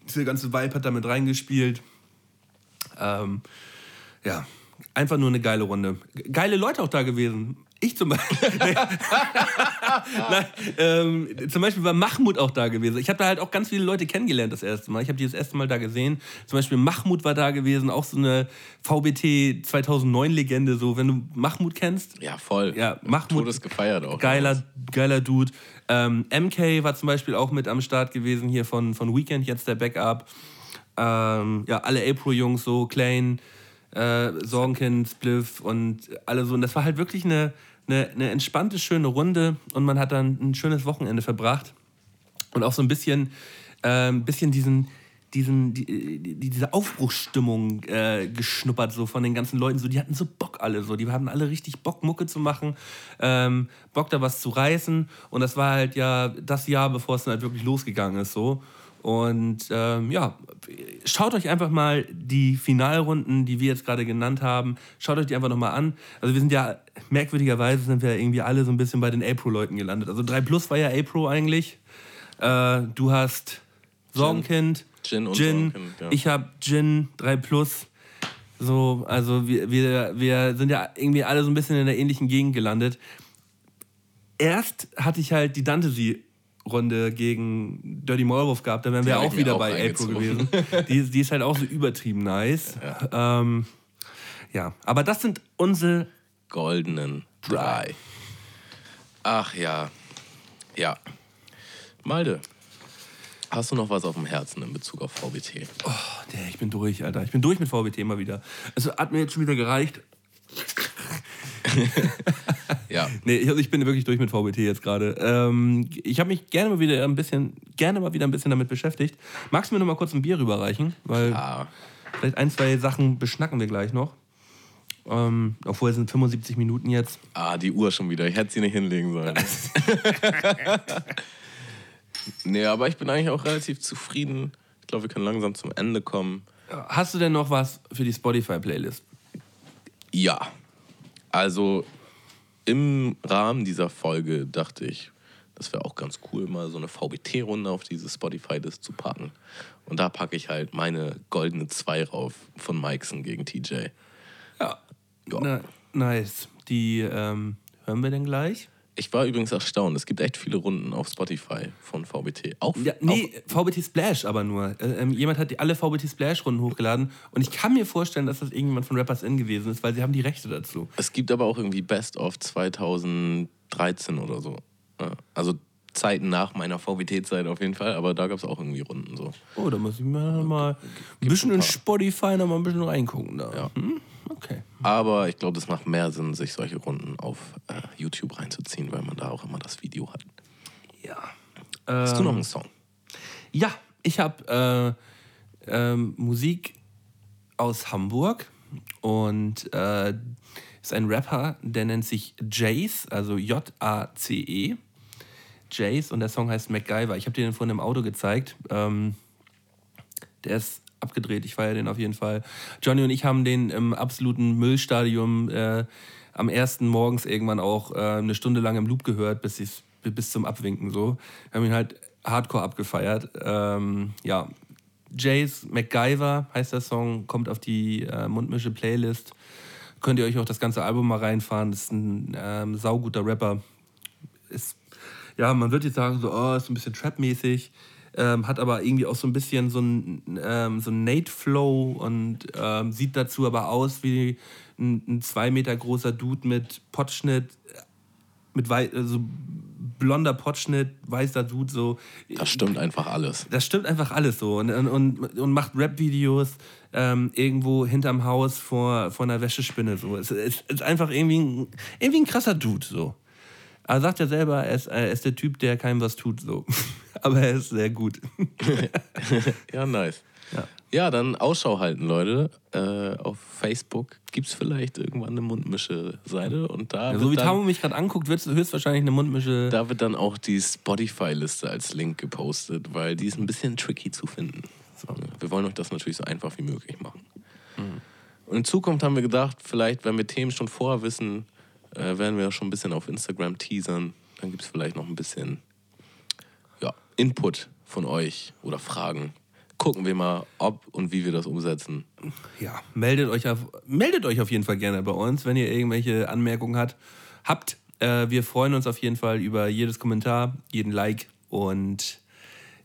dieser ganze Vibe hat da mit reingespielt. Ähm, ja, einfach nur eine geile Runde. Geile Leute auch da gewesen. Ich zum Beispiel. [laughs] [laughs] Nein, ähm, zum Beispiel war Mahmoud auch da gewesen. Ich habe da halt auch ganz viele Leute kennengelernt das erste Mal. Ich habe die das erste Mal da gesehen. Zum Beispiel Mahmoud war da gewesen, auch so eine VBT 2009-Legende. So, wenn du Mahmoud kennst, Ja, voll. Ja, Mahmoud- Todes gefeiert auch. Geiler, geiler Dude. Ähm, MK war zum Beispiel auch mit am Start gewesen hier von, von Weekend, jetzt der Backup. Ähm, ja, alle April-Jungs, so Klein, äh, Sorgenkind, Spliff und alle so. Und das war halt wirklich eine, eine, eine entspannte, schöne Runde und man hat dann ein schönes Wochenende verbracht. Und auch so ein bisschen, äh, bisschen diesen, diesen, die, die, diese Aufbruchsstimmung äh, geschnuppert, so von den ganzen Leuten. So, die hatten so Bock alle, so. Die hatten alle richtig Bock, Mucke zu machen, ähm, Bock da was zu reißen. Und das war halt ja das Jahr, bevor es dann halt wirklich losgegangen ist, so. Und ähm, ja, schaut euch einfach mal die Finalrunden, die wir jetzt gerade genannt haben, schaut euch die einfach nochmal an. Also wir sind ja, merkwürdigerweise sind wir irgendwie alle so ein bisschen bei den A-Pro-Leuten gelandet. Also 3 Plus war ja A-Pro eigentlich. Äh, du hast Sorgenkind, Gin und Gin. Sorgenkind, ja. Ich habe Gin 3 Plus. So, also wir, wir, wir sind ja irgendwie alle so ein bisschen in der ähnlichen Gegend gelandet. Erst hatte ich halt die Dantesy Runde gegen Dirty Maulwurf gehabt, dann wären wir auch wieder auch bei April reingezogen. gewesen. [laughs] die, die ist halt auch so übertrieben nice. Ja, ähm, ja. aber das sind unsere Goldenen Drei. Ach ja. Ja. Malde, hast du noch was auf dem Herzen in Bezug auf VBT? Oh, der, ich bin durch, Alter. Ich bin durch mit VBT mal wieder. Also hat mir jetzt schon wieder gereicht. [laughs] Ja. Nee, ich, also ich bin wirklich durch mit VBT jetzt gerade. Ähm, ich habe mich gerne mal wieder ein bisschen, gerne mal wieder ein bisschen damit beschäftigt. Magst du mir noch mal kurz ein Bier rüberreichen? Weil Ah, vielleicht ein, zwei Sachen beschnacken wir gleich noch. Ähm, obwohl es sind 75 Minuten jetzt. ah, die Uhr schon wieder. Ich hätte sie nicht hinlegen sollen. [laughs] nee, aber ich bin eigentlich auch relativ zufrieden. Ich glaube, wir können langsam zum Ende kommen. Hast du denn noch was für die Spotify-Playlist? Ja. Also im Rahmen dieser Folge dachte ich, das wäre auch ganz cool, mal so eine VBT-Runde auf diese Spotify-List zu packen. Und da packe ich halt meine goldene 2 rauf von Mikeson gegen TJ. Ja. Ja. Na, nice. Die ähm, hören wir denn gleich? Ich war übrigens erstaunt. Es gibt echt viele Runden auf Spotify von VBT. Auch, Ja, nee, VBT Splash aber nur. Äh, ähm, jemand hat alle VBT Splash-Runden hochgeladen und ich kann mir vorstellen, dass das irgendjemand von Rappers In gewesen ist, weil sie haben die Rechte dazu. auch, es gibt aber auch irgendwie Best of 2013 oder so. Ja, Also Zeiten nach meiner VBT-Zeit auf jeden Fall, aber da gab es auch irgendwie Runden so. Oh, da muss ich mir mal ein bisschen in Spotify noch mal ein bisschen reingucken. Da. Ja. Hm? Okay. Aber ich glaube, das macht mehr Sinn, sich solche Runden auf äh, YouTube reinzuziehen, weil man da auch immer das Video hat. Ja. Hast du noch Ähm, einen Song? Ja, ich habe äh, ähm, Musik aus Hamburg und äh, ist ein Rapper, der nennt sich Jace, also J-A-C-E. Jace und der Song heißt MacGyver. Ich habe dir den vorhin im Auto gezeigt. Ähm, der ist abgedreht, ich feiere den auf jeden Fall. Johnny und ich haben den im absoluten Müllstadium äh, am ersten morgens irgendwann auch äh, eine Stunde lang im Loop gehört, bis, bis zum Abwinken so. Wir haben ihn halt hardcore abgefeiert. Ähm, ja, Jace MacGyver heißt der Song, kommt auf die äh, Mundmische Playlist. Könnt ihr euch auch das ganze Album mal reinfahren. Das ist ein ähm, sauguter Rapper. Ist, ja, man wird jetzt sagen, so, oh, ist ein bisschen Trap-mäßig. Ähm, hat aber irgendwie auch so ein bisschen so ein, ähm, so ein Nate-Flow und ähm, sieht dazu aber aus wie ein, ein zwei Meter großer Dude mit Potschnitt, mit wei also blonder Potschnitt, weißer Dude, so. Das stimmt einfach alles. Das stimmt einfach alles so. Und, und, und macht Rap-Videos ähm, irgendwo hinterm Haus vor, vor einer Wäschespinne. So. Es, es ist einfach irgendwie ein, irgendwie ein krasser Dude. So. Er sagt ja selber, er ist, er ist der Typ, der keinem was tut. So. [laughs] Aber er ist sehr gut. [laughs] Ja, nice. Ja. Ja, dann Ausschau halten, Leute. Äh, auf Facebook gibt es vielleicht irgendwann eine Mundmische-Seite und da, Ja, so wie dann, Tamo mich gerade anguckt, wird es höchstwahrscheinlich eine Mundmische. da wird dann auch die Spotify-Liste als Link gepostet, weil die ist ein bisschen tricky zu finden. Wir wollen euch das natürlich so einfach wie möglich machen. Mhm. Und in Zukunft haben wir gedacht, vielleicht, wenn wir Themen schon vorher wissen, äh, werden wir schon ein bisschen auf Instagram teasern. Dann gibt es vielleicht noch ein bisschen ja, Input von euch oder Fragen. Gucken wir mal, ob und wie wir das umsetzen. Ja, meldet euch, auf, meldet euch auf jeden Fall gerne bei uns, wenn ihr irgendwelche Anmerkungen hat, habt. Äh, wir freuen uns auf jeden Fall über jedes Kommentar, jeden Like und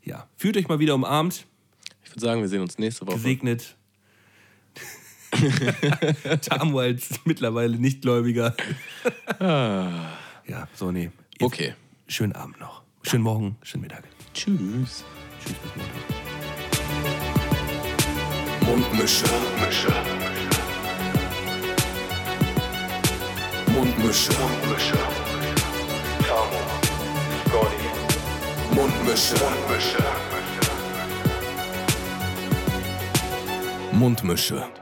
ja, fühlt euch mal wieder umarmt, Ich würde sagen, wir sehen uns nächste Woche. gesegnet. [laughs] Tamu als mittlerweile Nichtgläubiger. ja, so, nee. Jetzt Okay. Schönen Abend noch. Schönen Morgen, schönen Mittag. Tschüss. Tschüss, bis Montag. Mundmische. Mundmische. Mundmische. Mundmische. Tamo. Scotty. Mundmische. Mundmische. Mundmische.